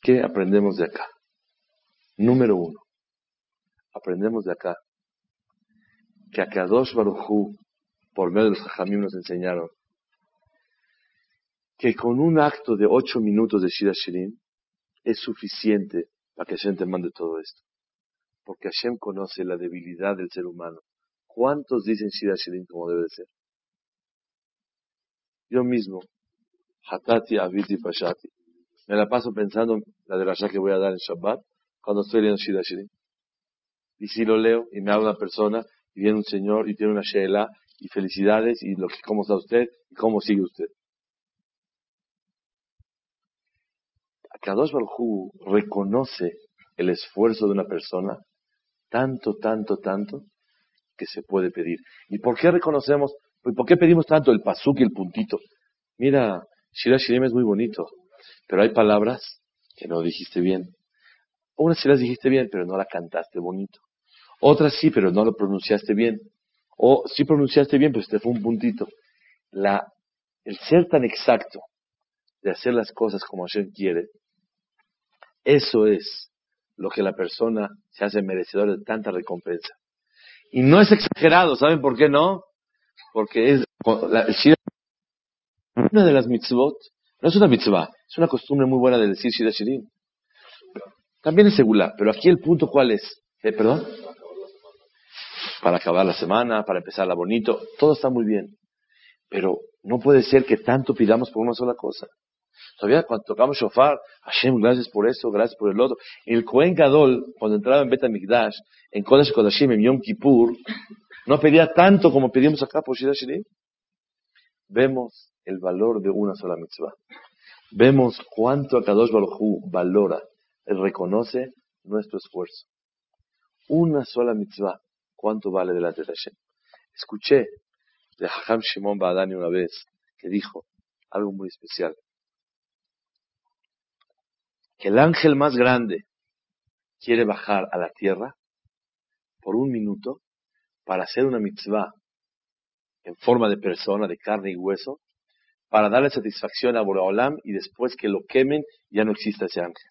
¿Qué aprendemos de acá? Número uno, aprendemos de acá que a Kadosh Baruchú, por medio de los Jajamim, nos enseñaron que con un acto de ocho minutos de Shira Shirin es suficiente para que Hashem mande todo esto. Porque Hashem conoce la debilidad del ser humano. ¿Cuántos dicen Shira Shirin como debe ser? Yo mismo, Hatati Aviti Pashati, me la paso pensando la de Rasha que voy a dar en Shabbat, cuando estoy leyendo Shida Shirin. Y si lo leo y me habla una persona y viene un señor y tiene una Sheela y felicidades y lo que, cómo está usted y cómo sigue usted. Kadosh Baruj reconoce el esfuerzo de una persona tanto, tanto, tanto que se puede pedir. ¿Y por qué reconocemos, por qué pedimos tanto el pasuk y el puntito? Mira, Shira Shirim es muy bonito, pero hay palabras que no dijiste bien. Unas sí las dijiste bien, pero no la cantaste bonito. Otras sí, pero no lo pronunciaste bien. O sí pronunciaste bien, pero te fue un puntito. La, el ser tan exacto de hacer las cosas como Hashem quiere, eso es lo que la persona se hace merecedor de tanta recompensa. Y no es exagerado, ¿saben por qué no? Porque es una de las mitzvot, no es una mitzvah, es una costumbre muy buena de decir Shira Shirin. También es segula, pero aquí el punto cuál es, ¿Eh, perdón, para acabar la semana, para empezarla bonito, todo está muy bien. Pero no puede ser que tanto pidamos por una sola cosa. Todavía cuando tocamos shofar, Hashem, gracias por eso, gracias por el otro. El Kohen Gadol, cuando entraba en Bet Mikdash, en Kodesh Kodashim, en Yom Kippur, no pedía tanto como pedimos acá por Shira Shirin. Vemos el valor de una sola mitzvah. Vemos cuánto Akadosh Baruj valora, reconoce nuestro esfuerzo. Una sola mitzvah, cuánto vale delante de Hashem. Escuché de Hacham Shimon Badani una vez que dijo algo muy especial. Que el ángel más grande quiere bajar a la tierra por un minuto para hacer una mitzvah en forma de persona, de carne y hueso, para darle satisfacción a Boreolam y después que lo quemen ya no exista ese ángel.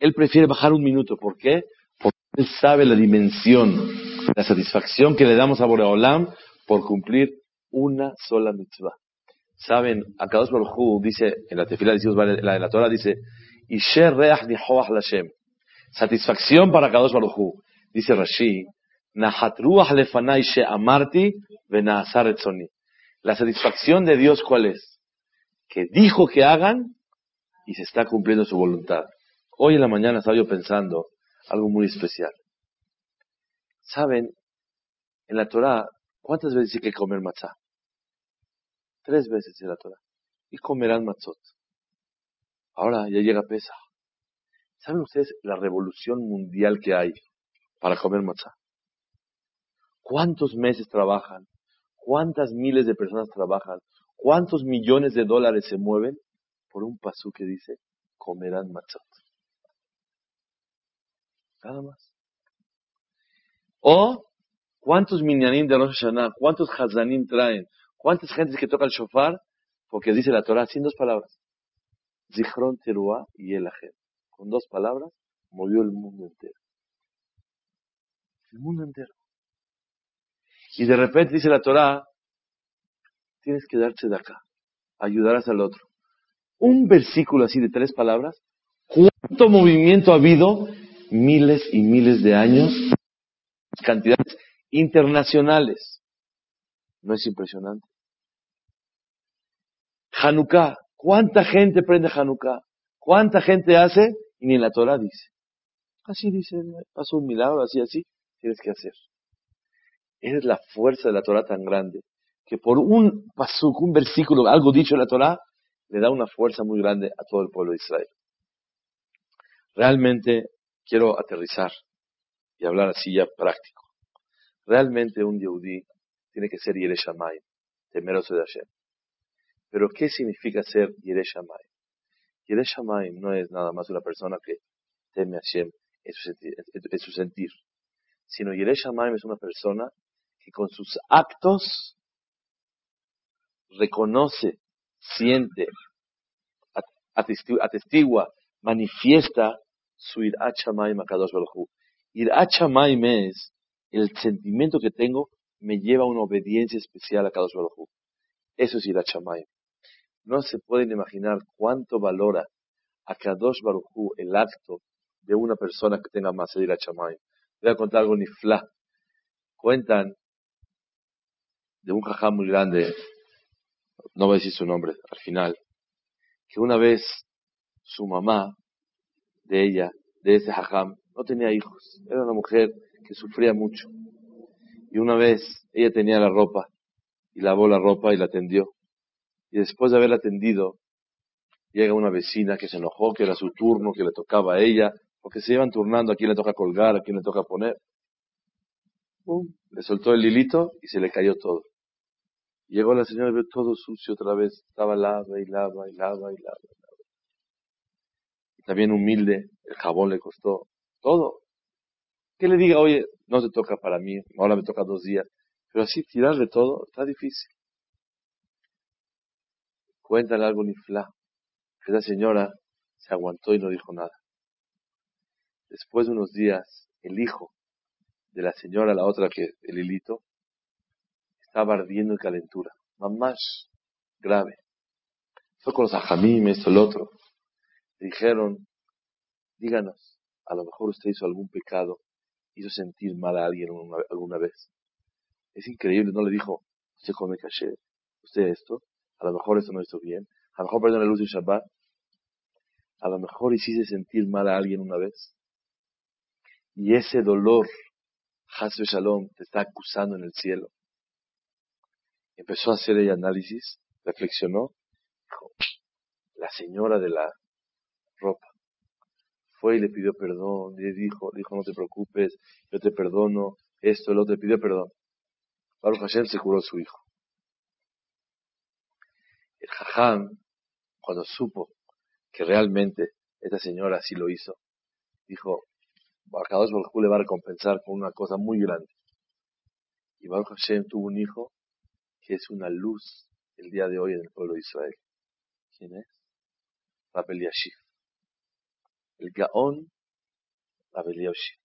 Él prefiere bajar un minuto. ¿Por qué? Porque él sabe la dimensión, la satisfacción que le damos a Boreolam por cumplir una sola mitzvah. Saben, Akadosh Baruj dice, en la tefila de la de la Torah dice, Isher reach Lashem. Satisfacción para Akadosh Baruj Dice Rashi, Nahat lefanai she'amarti ve'na'asar etzoni. La satisfacción de Dios, ¿cuál es? Que dijo que hagan y se está cumpliendo su voluntad. Hoy en la mañana estaba yo pensando algo muy especial. ¿Saben? En la Torah, ¿cuántas veces hay que comer matzah? Tres veces en la Torah. Y comerán matzot. Ahora ya llega pesa. ¿Saben ustedes la revolución mundial que hay para comer matzah? ¿Cuántos meses trabajan? ¿Cuántas miles de personas trabajan? ¿Cuántos millones de dólares se mueven por un pasú que dice comerán matzot? Nada más. O cuántos minyanim de Rosh Hashanah, cuántos hazanim traen, cuántas gentes que tocan el shofar, porque dice la Torah sin dos palabras. Zichron Teruah y Elahem. Con dos palabras movió el mundo entero. El mundo entero. Y de repente dice la Torah, tienes que darse de acá, ayudarás al otro. Un versículo así de tres palabras, ¿cuánto movimiento ha habido? Miles y miles de años, cantidades internacionales. ¿No es impresionante? Hanukkah, ¿cuánta gente prende Hanukkah? ¿Cuánta gente hace? Y ni la Torah dice. Así dice, pasó un milagro, así, así, tienes que hacer. Es la fuerza de la Torah tan grande que por un pasuk, un versículo, algo dicho en la Torah, le da una fuerza muy grande a todo el pueblo de Israel. Realmente quiero aterrizar y hablar así ya práctico. Realmente un Yehudi tiene que ser Yereshamay, temeroso de Hashem. Pero ¿qué significa ser Yereshamay? Yereshamay no es nada más una persona que teme a Hashem en su sentir, sino Yereshamay es una persona que con sus actos reconoce, siente, atestigua, manifiesta su Irat Shamaim Akadosh Baruj Irat es el sentimiento que tengo me lleva a una obediencia especial a Kadosh Baruj Eso es Irat No se pueden imaginar cuánto valora a Kadosh Baruj el acto de una persona que tenga más Irat Voy a contar algo nifla. Cuentan de un jajá muy grande, no voy a decir su nombre al final, que una vez su mamá de ella, de ese jajam, no tenía hijos, era una mujer que sufría mucho. Y una vez ella tenía la ropa y lavó la ropa y la tendió. Y después de haberla tendido, llega una vecina que se enojó, que era su turno, que le tocaba a ella, porque se iban turnando a quién le toca colgar, a quién le toca poner. Le soltó el hilito y se le cayó todo. Llegó la señora y vio todo sucio otra vez. Estaba lava y lava y lava y lava. Y, lava. y también humilde, el jabón le costó todo. Que le diga, oye, no te toca para mí, ahora me toca dos días. Pero así tirarle todo está difícil. Cuéntale algo ni fla. Esa señora se aguantó y no dijo nada. Después de unos días, el hijo de la señora, la otra que el hilito, estaba ardiendo en calentura, más grave. Fue con los ajamim, esto, el otro. Dijeron, díganos, a lo mejor usted hizo algún pecado, hizo sentir mal a alguien alguna vez. Es increíble, no le dijo, usted come caché, usted esto, a lo mejor eso no hizo bien, a lo mejor perdió la luz de Shabbat, a lo mejor hiciste sentir mal a alguien una vez. Y ese dolor, Hasbe Shalom, te está acusando en el cielo. Empezó a hacer el análisis, reflexionó, dijo, la señora de la ropa. Fue y le pidió perdón, le dijo, dijo, no te preocupes, yo te perdono, esto, el otro, le pidió perdón. Baruch Hashem se curó su hijo. El jajam, cuando supo que realmente esta señora sí lo hizo, dijo, Baruch le va a recompensar con una cosa muy grande. Y Baruch Hashem tuvo un hijo que es una luz el día de hoy en el pueblo de Israel. ¿Quién es? Rabel Yashiv. El Gaón Rabel Yashiv.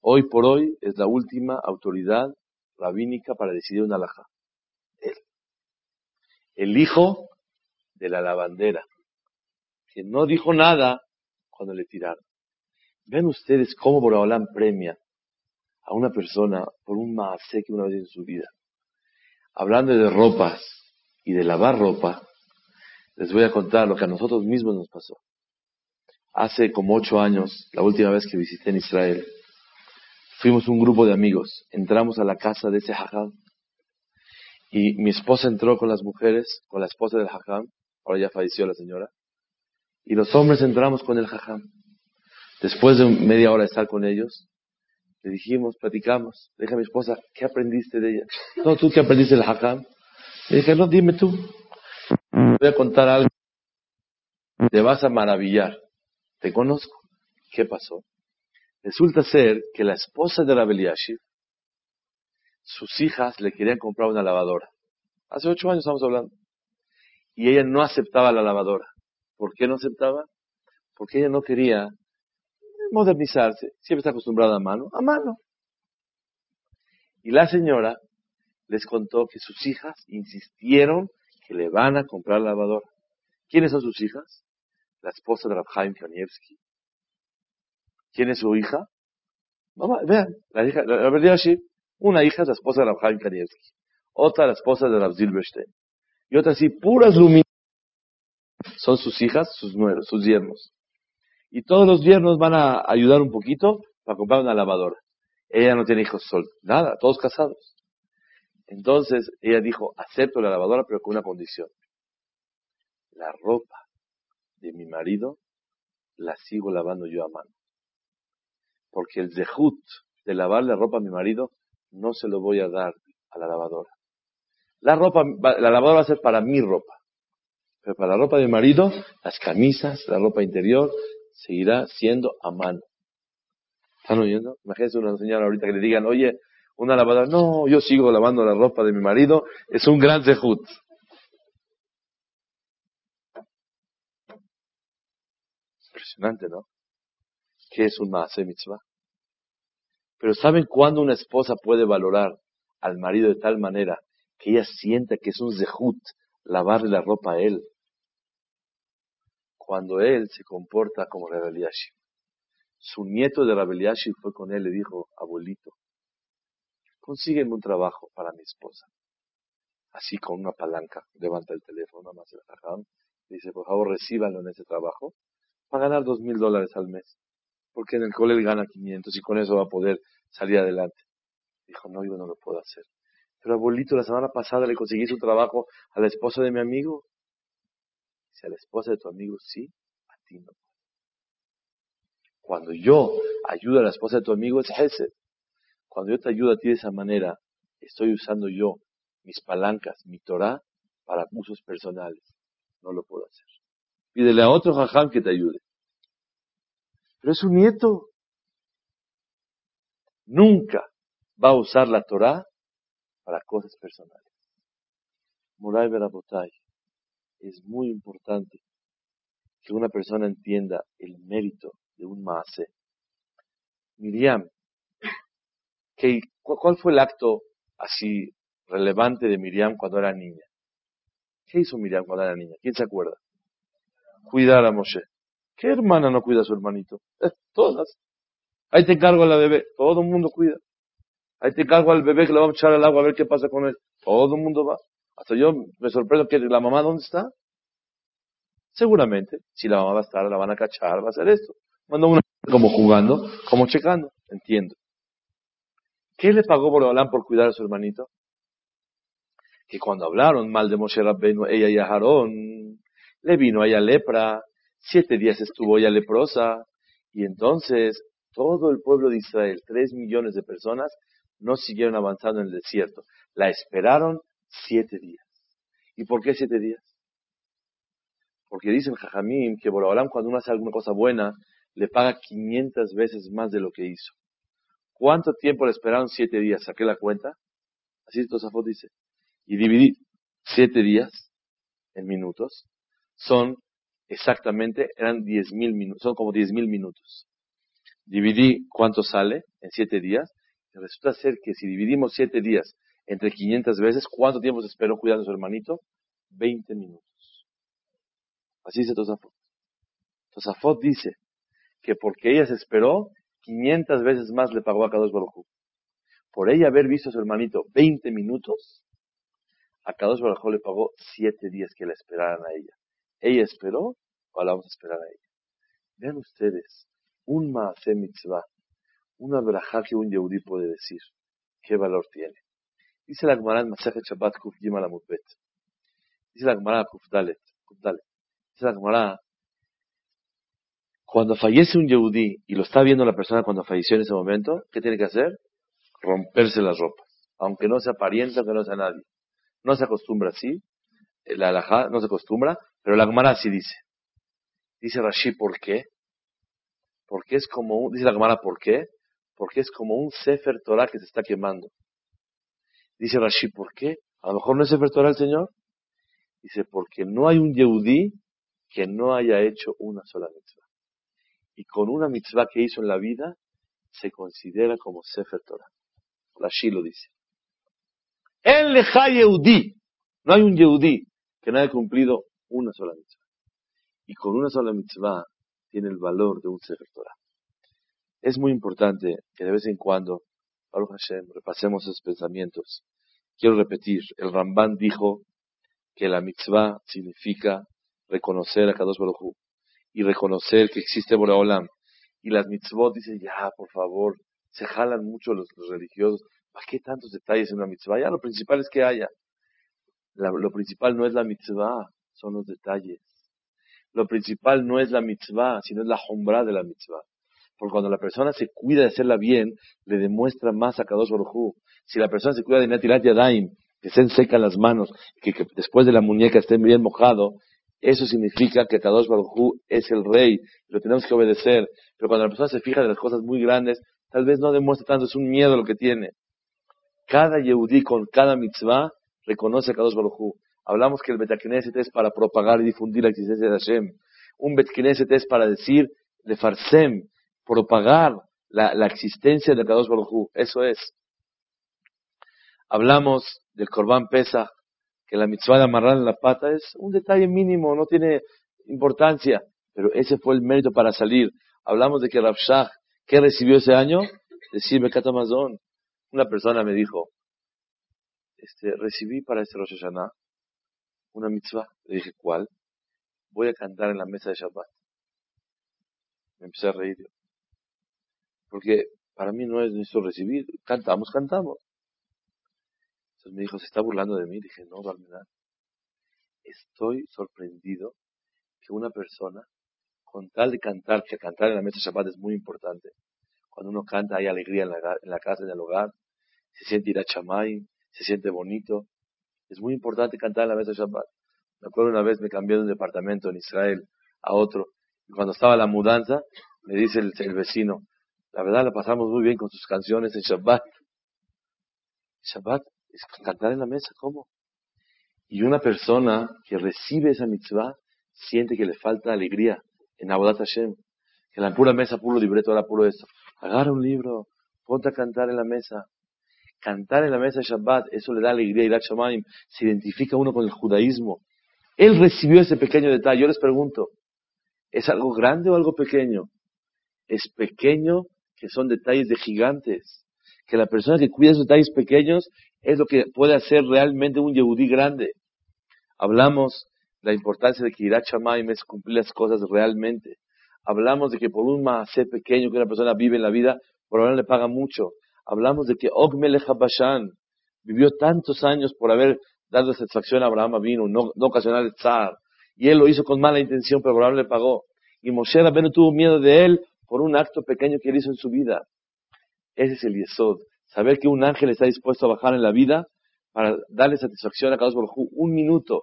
Hoy por hoy es la última autoridad rabínica para decidir una alhaja. Él. El hijo de la lavandera, que no dijo nada cuando le tiraron. Ven ustedes cómo Boraholam premia a una persona por un maasé que una vez en su vida. Hablando de ropas y de lavar ropa, les voy a contar lo que a nosotros mismos nos pasó. Hace como ocho años, la última vez que visité en Israel, fuimos un grupo de amigos, entramos a la casa de ese hajam y mi esposa entró con las mujeres, con la esposa del hajam, ahora ya falleció la señora, y los hombres entramos con el hajam. Después de media hora de estar con ellos, le dijimos, platicamos, le dije a mi esposa, ¿qué aprendiste de ella? No, ¿tú qué aprendiste del hajam? Le dije, no, dime tú. Voy a contar algo. Te vas a maravillar. Te conozco. ¿Qué pasó? Resulta ser que la esposa de la Beliashib, sus hijas le querían comprar una lavadora. Hace ocho años estamos hablando. Y ella no aceptaba la lavadora. ¿Por qué no aceptaba? Porque ella no quería modernizarse. Siempre está acostumbrada a mano. A mano. Y la señora les contó que sus hijas insistieron que le van a comprar la lavadora. ¿Quiénes son sus hijas? La esposa de Rabhaim Kanievski. ¿Quién es su hija? Mamá, vean, la hija, la, verdad una hija es la esposa de Rabhaim Kanievski, otra la esposa de Rav Zilberstein, y otra así, puras luminosas. Son sus hijas, sus nueros, sus yernos. Y todos los yernos van a ayudar un poquito para comprar una lavadora. Ella no tiene hijos sol, nada, todos casados. Entonces ella dijo, acepto la lavadora, pero con una condición. La ropa de mi marido la sigo lavando yo a mano. Porque el zehut de lavar la ropa a mi marido no se lo voy a dar a la lavadora. La ropa, la lavadora va a ser para mi ropa. Pero para la ropa de mi marido, las camisas, la ropa interior, seguirá siendo a mano. ¿Están oyendo? Imagínense una señora ahorita que le digan, oye, una lavadora. No, yo sigo lavando la ropa de mi marido. Es un gran zehut. Impresionante, ¿no? ¿Qué es un maase mitzvah? Pero ¿saben cuándo una esposa puede valorar al marido de tal manera que ella sienta que es un zehut lavarle la ropa a él? Cuando él se comporta como Rabeliashi. Su nieto de Rabeliashi fue con él y le dijo, abuelito, consígueme un trabajo para mi esposa. Así con una palanca, levanta el teléfono, más dice, por favor, recíbanlo en ese trabajo, para ganar dos mil dólares al mes. Porque en el cole él gana 500 y con eso va a poder salir adelante. Dijo, no, yo no lo puedo hacer. Pero abuelito, la semana pasada le conseguí su trabajo a la esposa de mi amigo. Dice, a la esposa de tu amigo sí, a ti no. Cuando yo ayudo a la esposa de tu amigo es ese. Cuando yo te ayudo a ti de esa manera, estoy usando yo mis palancas, mi Torah, para usos personales. No lo puedo hacer. Pídele a otro jajam que te ayude. Pero es un nieto. Nunca va a usar la Torah para cosas personales. Murai Berabotay, es muy importante que una persona entienda el mérito de un maase. Miriam, ¿qué, ¿cuál fue el acto así relevante de Miriam cuando era niña? ¿Qué hizo Miriam cuando era niña? ¿Quién se acuerda? Cuidar a Moshe. ¿Qué hermana no cuida a su hermanito? Todas. Ahí te encargo a la bebé. Todo el mundo cuida. Ahí te encargo al bebé que le vamos a echar al agua a ver qué pasa con él. Todo el mundo va. Hasta yo me sorprendo que la mamá, ¿dónde está? Seguramente, si la mamá va a estar, la van a cachar, va a hacer esto. Manda una como jugando, como checando. Entiendo. ¿Qué le pagó Borobalán por cuidar a su hermanito? Que cuando hablaron mal de Moshe Rabbeinu, ella y Aarón, le vino a ella lepra, siete días estuvo ella leprosa, y entonces todo el pueblo de Israel, tres millones de personas, no siguieron avanzando en el desierto. La esperaron siete días. ¿Y por qué siete días? Porque dicen Jajamim que Borobalam cuando uno hace alguna cosa buena, le paga 500 veces más de lo que hizo. ¿Cuánto tiempo le esperaron? Siete días. ¿Saqué la cuenta? Así Tosafot dice. Y dividí siete días en minutos. Son exactamente, eran diez mil minutos, son como diez mil minutos. Dividí cuánto sale en siete días. Y resulta ser que si dividimos siete días entre 500 veces, ¿cuánto tiempo se esperó cuidando a su hermanito? 20 minutos. Así dice Tosafot. Tosafot dice que porque ella se esperó, 500 veces más le pagó a Kadosh Baruj Por ella haber visto a su hermanito 20 minutos, a Kadosh Baruj le pagó 7 días que la esperaran a ella. Ella esperó, ahora vamos a esperar a ella. Vean ustedes, un Maase Mitzvah, una braja que un Yehudi puede decir. ¿Qué valor tiene? Dice la Gemara en Masaje Shabbat Kuf Gimel Amutbet. Dice la Gemara Kuf Dalet. Dice la Gemara cuando fallece un Yehudí y lo está viendo la persona cuando falleció en ese momento, ¿qué tiene que hacer? Romperse las ropas. Aunque no sea pariente, aunque no sea nadie. No se acostumbra así. La alajá no se acostumbra, pero la Gemara así dice. Dice Rashi, ¿por qué? Porque es como un, dice la Gemara, ¿por qué? Porque es como un Sefer Torah que se está quemando. Dice Rashi, ¿por qué? A lo mejor no es Sefer Torah el Señor. Dice, porque no hay un Yehudí que no haya hecho una sola mitzvah y con una mitzvah que hizo en la vida, se considera como Sefer Torah. Rashi lo dice. El leja Yehudi. No hay un Yehudi que no haya cumplido una sola mitzvah. Y con una sola mitzvah tiene el valor de un Sefer Torah. Es muy importante que de vez en cuando, Baruch Hashem, repasemos esos pensamientos. Quiero repetir, el Ramban dijo que la mitzvah significa reconocer a Kadosh Baruch y reconocer que existe Boreolam. Y las mitzvot dicen, ya, por favor, se jalan mucho los, religiosos. ¿Para qué tantos detalles en una mitzvah? Ya, lo principal es que haya. lo principal no es la mitzvah, son los detalles. Lo principal no es la mitzvah, sino es la hombra de la mitzvah. Porque cuando la persona se cuida de hacerla bien, le demuestra más a Kadosh Baruj Si la persona se cuida de Natilat Yadaim, que se secan las manos, que, que después de la muñeca estén bien mojado, eso significa que Kadosh Baruj es el rey, lo tenemos que obedecer. Pero cuando la persona se fija de las cosas muy grandes, tal vez no demuestra tanto, es un miedo lo que tiene. Cada Yehudí con cada mitzvah reconoce a Kadosh Baruj Hablamos que el Betakneset es para propagar y difundir la existencia de Hashem. Un Betkneset es para decir, de Farsem, propagar la, existencia de Kadosh Baruj Eso es. Hablamos del Korban Pesach, que la mitzvah de amarrar en la pata es un detalle mínimo, no tiene importancia, pero ese fue el mérito para salir. Hablamos de que Rabshah, ¿qué recibió ese año? Decir Bekat Amazon. Una persona me dijo, este, recibí para este Rosh Hashanah una mitzvah. Le dije, ¿cuál? Voy a cantar en la mesa de Shabbat. Me empecé a reír. Porque para mí no es necesito recibir. Cantamos, cantamos. Entonces me dijo, ¿se está burlando de mí? Dije, no, Barmenán. Estoy sorprendido que una persona, con tal de cantar, que cantar en la mesa de Shabbat es muy importante. Cuando uno canta hay alegría en la, casa, en el hogar. Se siente ir a chamay, se siente bonito. Es muy importante cantar en la mesa de Shabbat. Me acuerdo una vez me cambié de un departamento en Israel a otro. Y cuando estaba la mudanza, me dice el, vecino, la verdad la pasamos muy bien con sus canciones en Shabbat. Shabbat es cantar en la mesa, ¿cómo? Y una persona que recibe esa mitzvah siente que le falta alegría en Abodat Hashem. Que la pura mesa, puro libreto, era puro esto. Agarra un libro, ponte a cantar en la mesa. Cantar en la mesa de Shabbat, eso le da alegría y Shamaim. Se identifica uno con el judaísmo. Él recibió ese pequeño detalle. Yo les pregunto, ¿es algo grande o algo pequeño? Es pequeño que son detalles de gigantes. Que la persona que cuida esos detalles pequeños es lo que puede hacer realmente un Yehudí grande. Hablamos de la importancia de que Irat Shamaim es cumplir las cosas realmente. Hablamos de que por un maasé pequeño que una persona vive en la vida, por ahora le paga mucho. Hablamos de que Og Bashan vivió tantos años por haber dado satisfacción a Abraham vino, no, no ocasionar el zar. Y él lo hizo con mala intención, pero Abraham le pagó. Y Moshe Rabbeinu tuvo miedo de él por un acto pequeño que él hizo en su vida. Ese es el Yesod. Saber que un ángel está dispuesto a bajar en la vida para darle satisfacción a cada uno. Un minuto.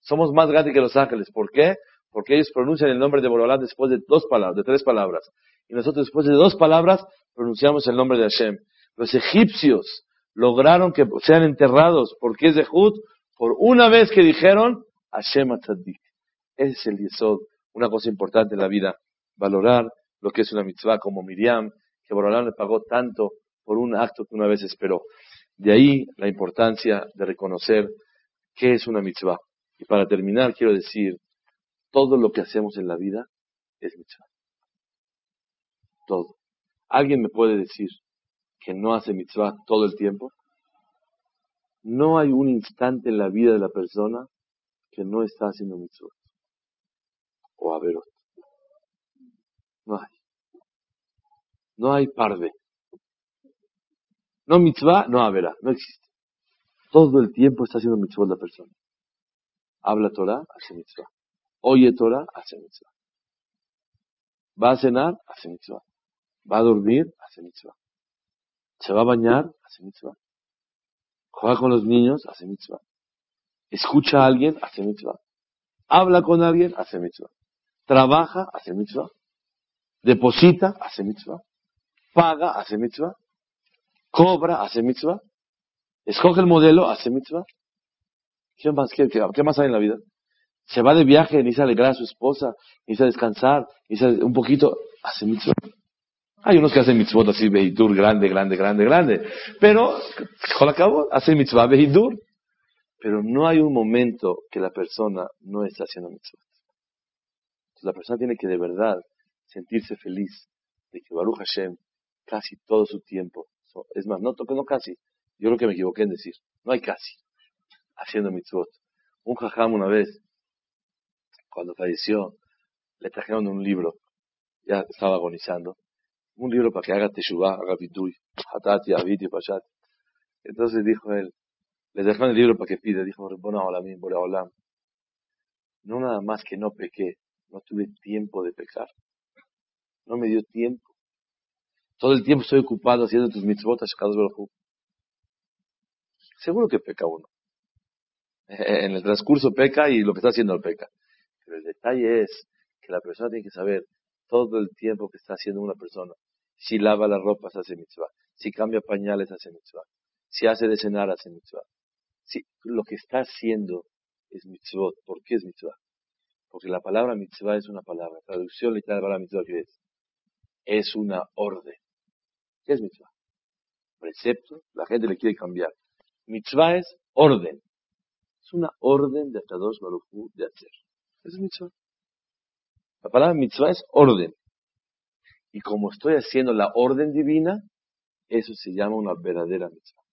Somos más grandes que los ángeles. ¿Por qué? Porque ellos pronuncian el nombre de Borolá después de dos palabras, de tres palabras. Y nosotros después de dos palabras pronunciamos el nombre de Hashem. Los egipcios lograron que sean enterrados porque es de Jud por una vez que dijeron Hashem Atzadik. Ese es el Yesod, una cosa importante en la vida, valorar lo que es una mitzvah como Miriam, que Borolá le pagó tanto por un acto que una vez esperó. De ahí la importancia de reconocer qué es una mitzvah. Y para terminar, quiero decir, todo lo que hacemos en la vida es mitzvah. Todo. ¿Alguien me puede decir que no hace mitzvah todo el tiempo? No hay un instante en la vida de la persona que no está haciendo mitzvah. O averot. No hay. No hay parve. No mitzvah, no haberá, no existe. Todo el tiempo está haciendo mitzvah la persona. Habla Torah, hace mitzvah. Oye Torah, hace mitzvah. Va a cenar, hace mitzvah. Va a dormir, hace mitzvah. Se va a bañar, hace mitzvah. Juega con los niños, hace mitzvah. Escucha a alguien, hace mitzvah. Habla con alguien, hace mitzvah. Trabaja, hace mitzvah. Deposita, hace mitzvah. Paga, hace mitzvah cobra, hace mitzvah. Escoge el modelo, hace mitzvah. ¿Qué más, qué, más hay en la vida? Se va de viaje, se alegrar a su esposa, se descansar, se un poquito, hace mitzvah. Hay unos que hacen mitzvot así, vehidur, grande, grande, grande, grande. Pero, con cabo, hace mitzvah vehidur. Pero no hay un momento que la persona no está haciendo. Entonces la persona tiene que de verdad sentirse feliz de que Baruch Hashem casi todo su tiempo es más, no, no casi. Yo creo que me equivoqué en decir. No hay casi. Haciendo mitzvot. Un jajam una vez, cuando falleció, le trajeron un libro. Ya estaba agonizando. Un libro para que haga teshuvah, haga vidui. Hatati, aviti, pashat. Entonces dijo él, le dejaron el libro para que pida. Dijo, olam. No nada más que no pequé. No tuve tiempo de pecar. No me dio tiempo. Todo el tiempo estoy ocupado haciendo tus mitzvot, Seguro que peca uno. En el transcurso peca y lo que está haciendo peca. Pero el detalle es que la persona tiene que saber todo el tiempo que está haciendo una persona. Si lava las ropas, hace mitzvah. Si cambia pañales, hace mitzvah. Si hace de cenar, hace mitzvah. Si lo que está haciendo es mitzvot. ¿Por qué es mitzvah? Porque la palabra mitzvah es una palabra. traducción literal de la palabra mitzvah. Es una orden. ¿Qué es mitzvah? Precepto, la gente le quiere cambiar. Mitzvah es orden. Es una orden de Atados Baruchu de hacer. Es mitzvah. La palabra mitzvah es orden. Y como estoy haciendo la orden divina, eso se llama una verdadera mitzvah.